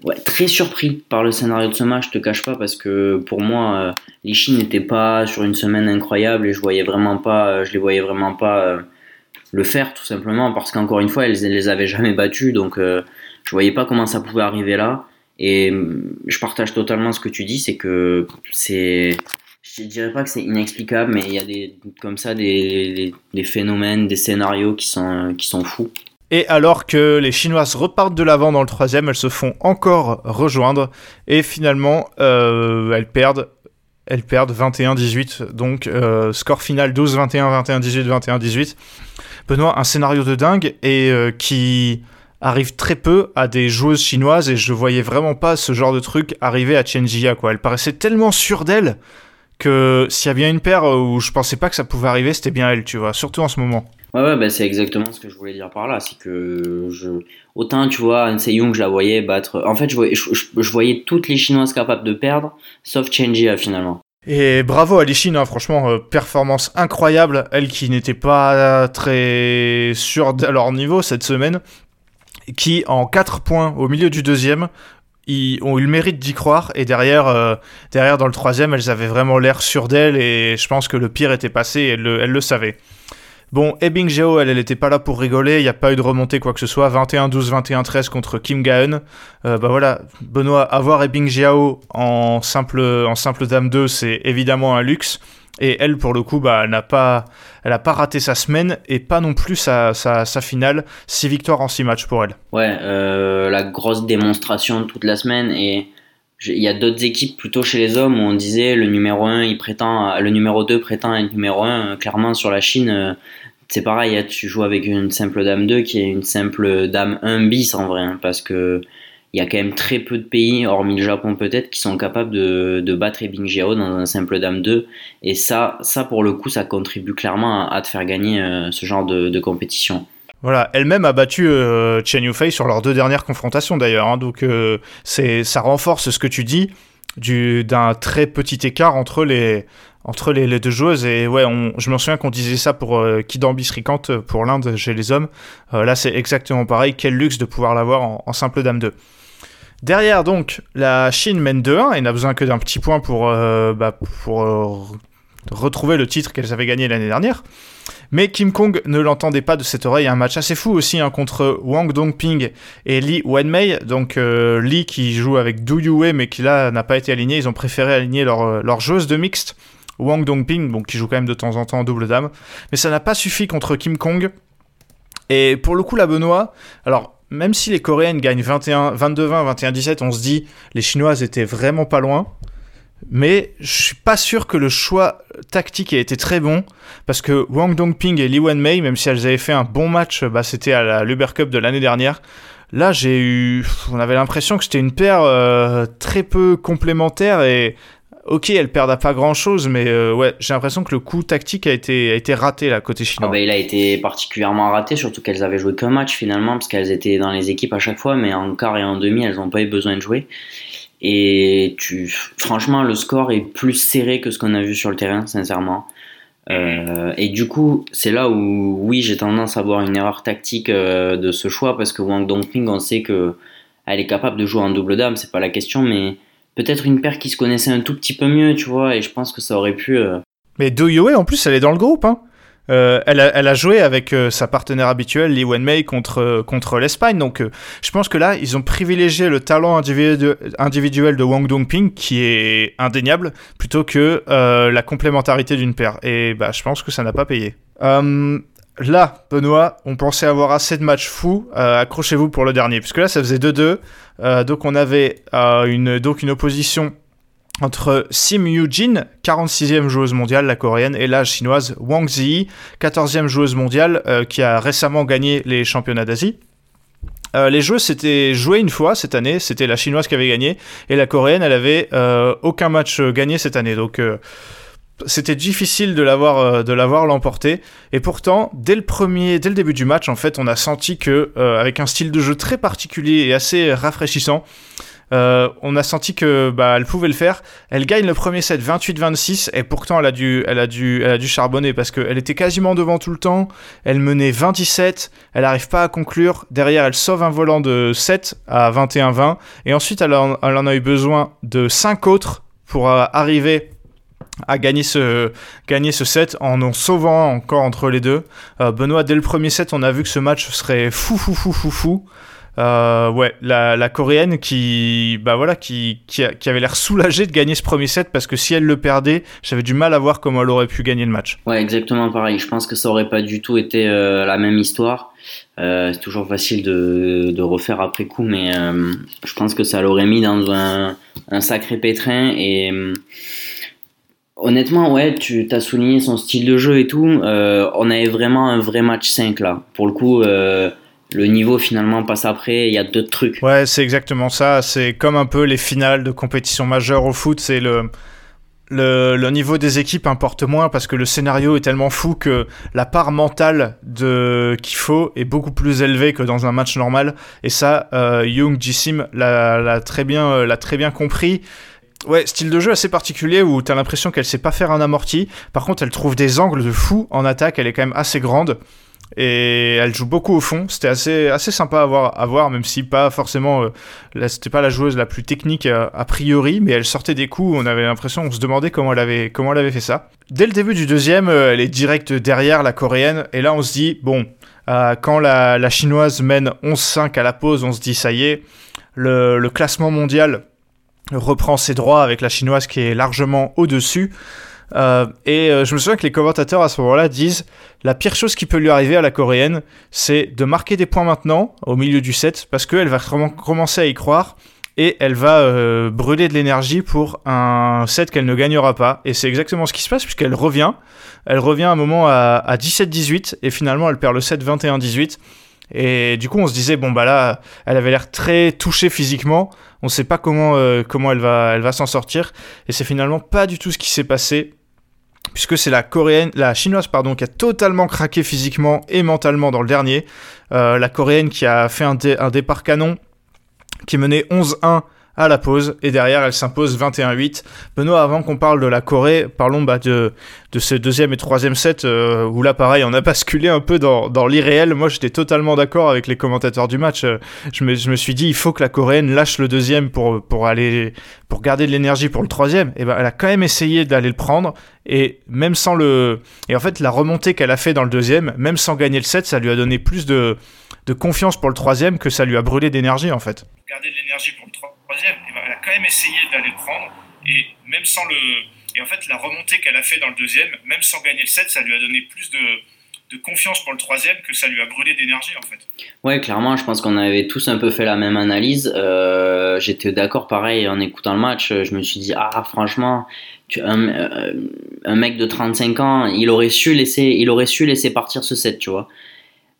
ouais, très surpris par le scénario de ce match, je te cache pas, parce que pour moi, euh, les Chines n'étaient pas sur une semaine incroyable et je voyais vraiment pas, euh, je les voyais vraiment pas euh, le faire, tout simplement, parce qu'encore une fois, elles, elles les avaient jamais battues, donc euh, je voyais pas comment ça pouvait arriver là. Et euh, je partage totalement ce que tu dis, c'est que c'est je dirais pas que c'est inexplicable, mais il y a des comme ça des, des, des phénomènes, des scénarios qui sont qui sont fous. Et alors que les Chinoises repartent de l'avant dans le troisième, elles se font encore rejoindre et finalement euh, elles perdent. Elles perdent 21-18, donc euh, score final 12-21, 21-18, 21-18. Benoît, un scénario de dingue et euh, qui arrive très peu à des joueuses chinoises et je voyais vraiment pas ce genre de truc arriver à Chen Jia. Elle paraissait tellement sûre d'elle que s'il y a bien une paire où je pensais pas que ça pouvait arriver, c'était bien elle, tu vois, surtout en ce moment. Ouais, ouais bah c'est exactement ce que je voulais dire par là. C'est que je... autant, tu vois, An Young, je la voyais battre. En fait, je voyais, je, voyais toutes les Chinoises capables de perdre, sauf Chen Jia finalement. Et bravo à Chine, hein, franchement, euh, performance incroyable. Elle qui n'était pas très sûre de leur niveau cette semaine, qui en 4 points au milieu du deuxième ils ont eu le mérite d'y croire et derrière, euh, derrière dans le troisième, elles avaient vraiment l'air sûres d'elles et je pense que le pire était passé et elles le, elles le savaient. Bon, Ebing Jao, elle, elle était pas là pour rigoler, il n'y a pas eu de remontée quoi que ce soit, 21-12, 21-13 contre Kim Gaeun. Euh, bah voilà, Benoît, avoir Ebing Jiao en simple, en simple dame 2, c'est évidemment un luxe. Et elle, pour le coup, bah, elle n'a pas, elle a pas raté sa semaine et pas non plus sa, sa, sa finale. 6 victoires en 6 matchs pour elle. Ouais, euh, la grosse démonstration toute la semaine. Et il y a d'autres équipes plutôt chez les hommes où on disait le numéro 1, il prétend, le numéro 2 prétend être numéro 1. Clairement, sur la Chine, euh, c'est pareil. Hein, tu joues avec une simple dame 2 qui est une simple dame 1 bis en vrai. Hein, parce que il y a quand même très peu de pays, hormis le Japon peut-être, qui sont capables de, de battre Ebing Jiao dans un simple dame 2. Et ça, ça pour le coup, ça contribue clairement à, te faire gagner euh, ce genre de, compétition. Voilà, elle-même a battu euh, Chen Yufei sur leurs deux dernières confrontations d'ailleurs. Hein, donc euh, c'est, ça renforce ce que tu dis d'un très petit écart entre les, entre les, deux joueuses. Et ouais, je me souviens qu'on disait ça pour euh, Kidambi Srikant pour l'Inde chez les hommes. là, c'est exactement pareil. Quel luxe de pouvoir l'avoir en, en simple dame 2. Derrière, donc, la Chine mène 2-1 et n'a besoin que d'un petit point pour, euh, bah, euh, retrouver le titre qu'elles avaient gagné l'année dernière. Mais Kim Kong ne l'entendait pas de cette oreille. Un match assez fou aussi hein, contre Wang Dongping et Li Wenmei. Donc euh, Li qui joue avec Du Yue mais qui là n'a pas été aligné. Ils ont préféré aligner leur, leur joueuse de mixte. Wang Dongping, bon, qui joue quand même de temps en temps en double dame. Mais ça n'a pas suffi contre Kim Kong. Et pour le coup, la Benoît, alors même si les Coréennes gagnent 21, 22-20, 21-17, on se dit les Chinoises étaient vraiment pas loin. Mais je suis pas sûr que le choix tactique ait été très bon parce que Wang Dongping et Li Wenmei, même si elles avaient fait un bon match, bah, c'était à la Luber Cup de l'année dernière. Là, j'ai eu, on avait l'impression que c'était une paire euh, très peu complémentaire et ok, elle perdent pas grand chose, mais euh, ouais, j'ai l'impression que le coup tactique a été, a été raté là côté chinois. Ah bah, il a été particulièrement raté, surtout qu'elles avaient joué qu'un match finalement, parce qu'elles étaient dans les équipes à chaque fois, mais en quart et en demi, elles n'ont pas eu besoin de jouer. Et tu, franchement, le score est plus serré que ce qu'on a vu sur le terrain, sincèrement. Euh, et du coup, c'est là où, oui, j'ai tendance à voir une erreur tactique euh, de ce choix, parce que Wang Dongping, on sait que elle est capable de jouer en double dame, c'est pas la question, mais peut-être une paire qui se connaissait un tout petit peu mieux, tu vois, et je pense que ça aurait pu. Euh, Mais Do Yue, en plus, elle est dans le groupe, hein. Euh, elle, a, joué avec euh, sa partenaire habituelle, Li Wenmei, contre, contre l'Espagne. Donc, je pense que là, ils ont privilégié le talent individu individuel de Wang Dongping, qui est indéniable, plutôt que la complémentarité d'une paire. Et bah, je pense que ça n'a pas payé. Là, Benoît, on pensait avoir assez de matchs fous. Accrochez-vous pour le dernier, puisque là, ça faisait 2-2. Euh, donc on avait euh, une, donc une opposition entre Sim Yoo-jin, 46e joueuse mondiale, la coréenne, et la chinoise Wang Zi, 14e joueuse mondiale, euh, qui a récemment gagné les championnats d'Asie. les jeux s'étaient joués une fois cette année, c'était la chinoise qui avait gagné, et la coréenne, elle avait aucun match gagné cette année. Donc c'était difficile de l'avoir euh, de l'avoir et pourtant dès le premier dès le début du match en fait on a senti que euh, avec un style de jeu très particulier et assez rafraîchissant euh, on a senti que bah, elle pouvait le faire. Elle gagne le premier set 28-26 et pourtant elle a dû, elle a dû, elle a dû charbonner parce qu'elle était quasiment devant tout le temps. Elle menait 27, elle n'arrive pas à conclure. Derrière, elle sauve un volant de 7 à 21-20 et ensuite elle en, elle en, a eu besoin de 5 autres pour arriver à gagner ce, gagner ce set en en sauvant encore entre les deux. Euh, Benoît, dès le premier set, on a vu que ce match serait fou, fou, fou, fou, fou. Euh, ouais, la, la, coréenne qui, bah voilà, qui, qui, qui avait l'air soulagée de gagner ce premier set parce que si elle le perdait, j'avais du mal à voir comment elle aurait pu gagner le match. Ouais, exactement pareil. Je pense que ça aurait pas du tout été euh, la même histoire. c'est toujours facile de, de, refaire après coup, mais je pense que ça l'aurait mis dans un, un sacré pétrin et Honnêtement, ouais, tu t'as souligné son style de jeu et tout. Euh, on avait vraiment un vrai match 5 là. Pour le coup, euh, le niveau finalement passe après, il y a d'autres trucs. Ouais, c'est exactement ça. C'est comme un peu les finales de compétition majeure au foot, c'est le, le, niveau des équipes importe moins parce que le scénario est tellement fou que la part mentale de qu'il faut est beaucoup plus élevée que dans un match normal. Et ça, euh, Young Jissim l'a très euh, l'a très bien compris. Ouais, style de jeu assez particulier où t'as l'impression qu'elle sait pas faire un amorti. Par contre, elle trouve des angles de fou en attaque. Elle est quand même assez grande et elle joue beaucoup au fond. C'était assez, assez sympa à voir, à voir même si pas forcément, euh, c'était pas la joueuse la plus technique euh, a priori, mais elle sortait des coups. On avait l'impression, on se demandait comment elle avait, comment elle avait fait ça. Dès le début du deuxième, euh, elle est direct derrière la coréenne, et là on se dit bon, quand la, la, chinoise mène 11-5 à la pause, on se dit ça y est, le classement mondial reprend ses droits avec la chinoise qui est largement au-dessus. Euh, et euh, je me souviens que les commentateurs à ce moment-là disent la pire chose qui peut lui arriver à la coréenne, c'est de marquer des points maintenant, au milieu du set, parce qu'elle va commencer à y croire et elle va euh, brûler de l'énergie pour un set qu'elle ne gagnera pas. Et c'est exactement ce qui se passe puisqu'elle revient. Elle revient un moment à, à 17-18 et finalement elle perd le set 21-18. Et du coup, on se disait, bon, bah là, elle avait l'air très touchée physiquement. On ne sait pas comment, euh, comment elle va, elle va s'en sortir. Et c'est finalement pas du tout ce qui s'est passé. Puisque c'est la coréenne, la chinoise, pardon, qui a totalement craqué physiquement et mentalement dans le dernier. Euh, la coréenne qui a fait un, un départ canon, qui menait 11-1 à la pause et derrière elle s'impose 21-8. Benoît, avant qu'on parle de la Corée, parlons bah, de, de ce deuxième et troisième set euh, où là pareil on a basculé un peu dans, dans l'irréel. Moi j'étais totalement d'accord avec les commentateurs du match. Euh, je me, je me suis dit il faut que la Coréenne lâche le deuxième pour, pour aller pour garder de l'énergie pour le troisième. Et ben elle a quand même essayé d'aller le prendre et même sans le et en fait la remontée qu'elle a fait dans le deuxième, même sans gagner le set, ça lui a donné plus de, de confiance pour le troisième que ça lui a brûlé d'énergie en fait l'énergie pour le troisième troisième, ben, elle a quand même essayé d'aller le prendre. Et même sans le. Et en fait, la remontée qu'elle a fait dans le deuxième, même sans gagner le set, ça lui a donné plus de, de confiance pour le troisième que ça lui a brûlé d'énergie en fait. Ouais, clairement, je pense qu'on avait tous un peu fait la même analyse. Euh, J'étais d'accord, pareil, en écoutant le match, je me suis dit, ah, franchement, tu, un, euh, un, mec de 35 ans, il aurait su laisser, il aurait su laisser partir ce set, tu vois.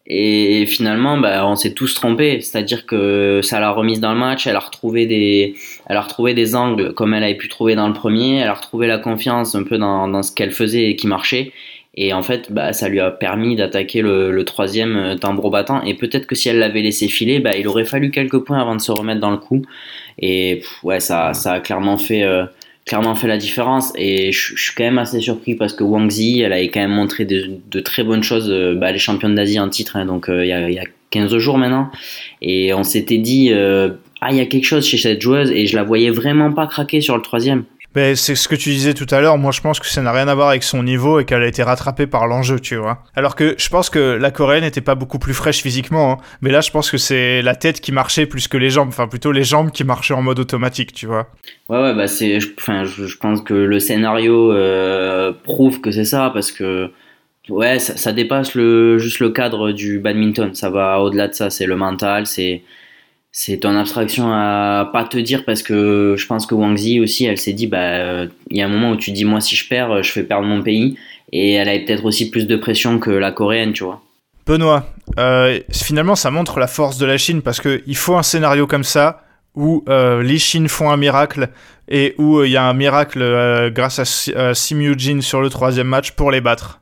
Et finalement, bah, on s'est tous trompés. C'est-à-dire que ça l'a remise dans le match. Elle a retrouvé des, elle a retrouvé des angles comme elle avait pu trouver dans le premier. Elle a retrouvé la confiance un peu dans, dans ce qu'elle faisait et qui marchait. Et en fait, bah, ça lui a permis d'attaquer le, le, troisième tambour battant. Et peut-être que si elle l'avait laissé filer, bah, il aurait fallu quelques points avant de se remettre dans le coup. Et ouais, ça, ça a clairement fait, euh, clairement fait la différence et je, suis quand même assez surpris parce que Wang Zi elle avait quand même montré de, de très bonnes choses euh, bah, elle est d'Asie en titre hein, donc euh, il y, a, y, a, 15 jours maintenant. Et on s'était dit euh, ah il y a quelque chose chez cette joueuse et je la voyais vraiment pas craquer sur le troisième ben, c'est ce que tu disais tout à l'heure. Moi, je pense que ça n'a rien à voir avec son niveau et qu'elle a été rattrapée par l'enjeu, tu vois. Alors que je pense que la coréenne n'était pas beaucoup plus fraîche physiquement. Hein. Mais là, je pense que c'est la tête qui marchait plus que les jambes. Enfin, plutôt les jambes qui marchaient en mode automatique, tu vois. Ouais, ouais, bah c'est. Enfin, je, pense que le scénario euh, prouve que c'est ça parce que. Ouais, ça, ça, dépasse le, juste le cadre du badminton. Ça va au-delà de ça. C'est le mental, c'est c'est ton abstraction à pas te dire parce que je pense que Wang Zi aussi elle s'est dit bah il y a un moment où tu dis moi si je perds je fais perdre mon pays. Et elle avait peut-être aussi plus de pression que la coréenne tu vois. Benoît euh, finalement ça montre la force de la Chine parce que il faut un scénario comme ça où euh, les Chines font un miracle et où il y a un miracle euh, grâce à euh, Sim Yujin sur le troisième match pour les battre.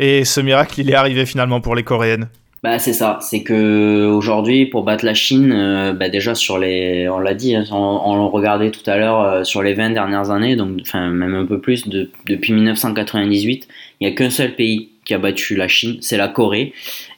Et ce miracle il est arrivé finalement pour les coréennes bah c'est ça, c'est que aujourd'hui pour battre la Chine, euh, bah déjà sur les, on l'a dit, hein, on, le regardait tout à l'heure euh, sur les 20 dernières années, donc enfin même un peu plus, de, depuis 1998, il n'y a qu'un seul pays qui a battu la Chine, c'est la Corée,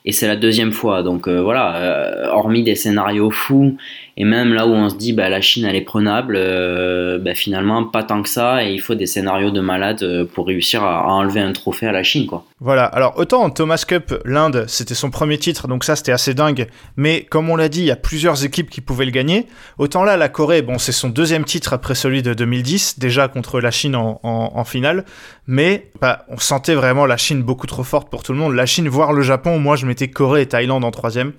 et c'est la deuxième fois. Donc euh, voilà, euh, hormis des scénarios fous, et même là où on se dit bah, la Chine elle est prenable, euh, bah, finalement pas tant que ça, et il faut des scénarios de malade pour réussir à, enlever un trophée à la Chine. quoi. Voilà, alors autant Thomas Cup, l'Inde c'était son premier titre, donc ça c'était assez dingue, mais comme on l'a dit, il y a plusieurs équipes qui pouvaient le gagner. Autant là, la Corée, bon c'est son deuxième titre après celui de 2010, déjà contre la Chine en, finale, mais bah, on sentait vraiment la Chine beaucoup trop forte pour tout le monde. La Chine, voire le Japon, moi je mettais Corée et Thaïlande en troisième.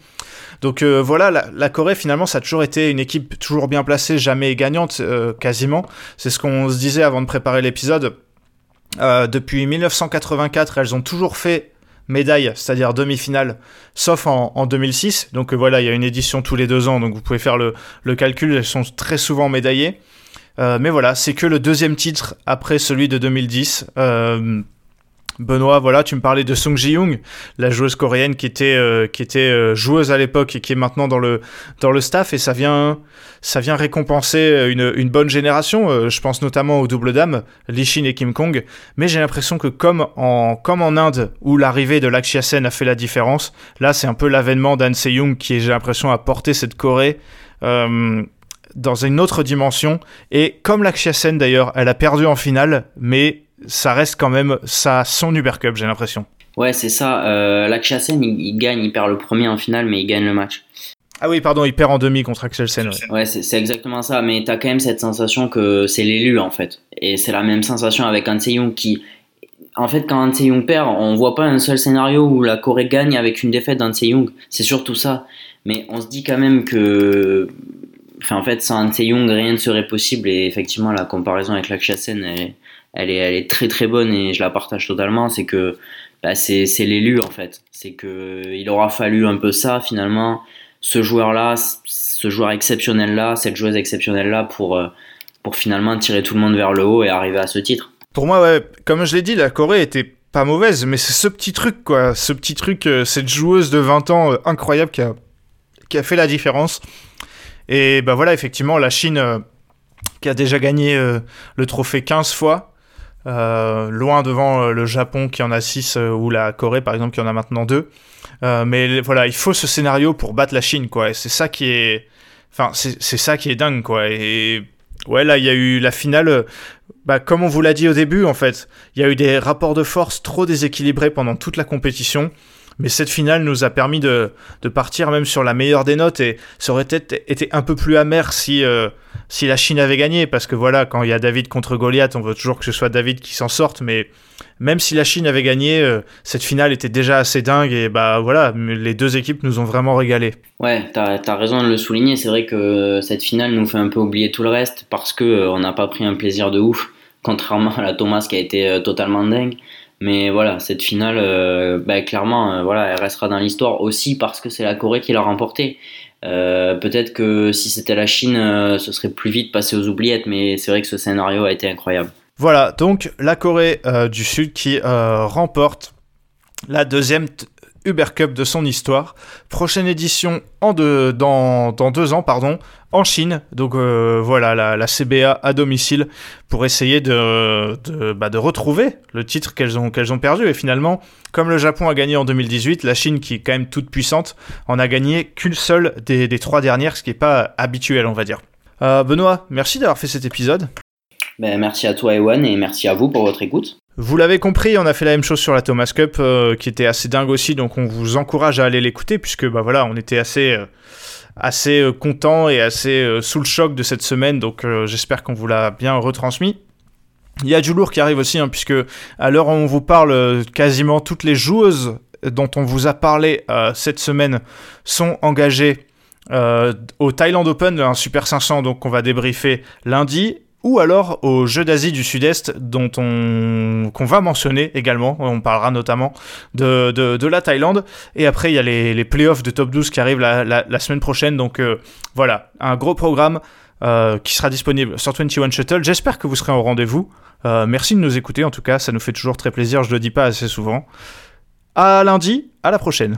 Donc euh, voilà, la, Corée finalement ça a toujours été une équipe toujours bien placée, jamais gagnante euh, quasiment. C'est ce qu'on se disait avant de préparer l'épisode. Euh, depuis 1984, elles ont toujours fait médaille, c'est-à-dire demi-finale, sauf en, en 2006. Donc voilà, il y a une édition tous les deux ans, donc vous pouvez faire le, le calcul, elles sont très souvent médaillées. Mais voilà, c'est que le deuxième titre après celui de 2010. Euh, Benoît, voilà, tu me parlais de Sung Ji-young, la joueuse coréenne qui était, euh, qui était euh, joueuse à l'époque et qui est maintenant dans le, dans le staff, et ça vient, ça vient récompenser une, une bonne génération. Euh, je pense notamment aux doubles dames, Lee Shin et Kim Kong. Mais j'ai l'impression que comme en, comme en Inde, où l'arrivée de Lakshya Sen a fait la différence, là c'est un peu l'avènement d'An Se-young qui, j'ai l'impression, a porté cette Corée. Euh, dans une autre dimension et comme Lakshya Sen d'ailleurs elle a perdu en finale mais ça reste quand même ça son Uber Cup, j'ai l'impression. Ouais, c'est ça. Euh, Lakshya Sen, il, il gagne, il perd le premier en finale, mais il gagne le match. Ah oui, pardon, il perd en demi contre Axel Sen. Ouais, Ouais, c'est exactement ça. Mais t'as quand même cette sensation que c'est l'élu en fait. Et c'est la même sensation avec Han Se-young qui. En fait, quand Han Se-young perd, on voit pas un seul scénario où la Corée gagne avec une défaite d'Han Se-young. C'est surtout ça. Mais on se dit quand même que. En fait, sans Han Se-young, rien ne serait possible. Et effectivement, la comparaison avec Lakshya Sen, elle, elle est, très très bonne et je la partage totalement. C'est que bah, c'est l'élu en fait. C'est que il aura fallu un peu ça finalement, ce joueur-là, ce joueur exceptionnel-là, cette joueuse exceptionnelle-là pour, euh, pour finalement tirer tout le monde vers le haut et arriver à ce titre. Pour moi, comme je l'ai dit, la Corée était pas mauvaise, mais c'est ce petit truc, quoi. Ce petit truc, euh, cette joueuse de 20 ans euh, incroyable qui a fait la différence. Et bah voilà, effectivement, la Chine euh, qui a déjà gagné euh, le trophée 15 fois. Euh, loin devant euh, le Japon qui en a 6 ou la Corée par exemple qui en a maintenant 2 mais voilà il faut ce scénario pour battre la Chine quoi. Et c'est ça qui est enfin c'est ça qui est dingue quoi. Et ouais là il y a eu la finale euh, bah, comme on vous l'a dit au début en fait il y a eu des rapports de force trop déséquilibrés pendant toute la compétition mais cette finale nous a permis de, partir même sur la meilleure des notes et ça aurait peut-être été un peu plus amer si, euh, si la Chine avait gagné parce que voilà quand il y a David contre Goliath on veut toujours que ce soit David qui s'en sorte mais même si la Chine avait gagné euh, cette finale était déjà assez dingue et bah voilà les deux équipes nous ont vraiment régalé Ouais, t'as as raison de le souligner. C'est vrai que cette finale nous fait un peu oublier tout le reste parce que euh, on n'a pas pris un plaisir de ouf, contrairement à la Thomas qui a été euh, totalement dingue. Mais voilà, cette finale, euh, bah, clairement, euh, voilà, elle restera dans l'histoire aussi parce que c'est la Corée qui l'a remportée. Euh, Peut-être que si c'était la Chine, ce serait plus vite passé aux oubliettes, mais c'est vrai que ce scénario a été incroyable. Voilà, donc la Corée du Sud qui remporte la deuxième Uber Cup de son histoire. Prochaine édition en deux, dans, dans deux ans, pardon, en Chine. Donc euh, voilà, la, la CBA à domicile pour essayer de, de, bah, de retrouver le titre qu'elles ont, qu'elles ont perdu. Et finalement, comme le Japon a gagné en 2018, la Chine, qui est quand même toute puissante, en a gagné qu'une seule des, des trois dernières, ce qui n'est pas habituel, on va dire. Euh, Benoît, merci d'avoir fait cet épisode. Ben, merci à toi, Ewan, et merci à vous pour votre écoute. Vous l'avez compris, on a fait la même chose sur la Thomas Cup, euh, qui était assez dingue aussi, donc on vous encourage à aller l'écouter, puisque bah voilà, on était assez, euh, assez euh, content et assez euh, sous le choc de cette semaine, donc j'espère qu'on vous l'a bien retransmis. Il y a du lourd qui arrive aussi, hein, puisque à l'heure où on vous parle, quasiment toutes les joueuses dont on vous a parlé cette semaine sont engagées au Thailand Open, un Super 500, donc on va débriefer lundi, ou alors aux Jeux d'Asie du Sud-Est, dont on qu'on va mentionner également. On parlera notamment de, de, de la Thaïlande. Et après, il y a les, les playoffs de top 12 qui arrivent la, la, la semaine prochaine. Donc euh, voilà, un gros programme euh, qui sera disponible sur 21 Shuttle. J'espère que vous serez au rendez-vous. Euh, merci de nous écouter, en tout cas, ça nous fait toujours très plaisir. Je le dis pas assez souvent. À lundi, à la prochaine.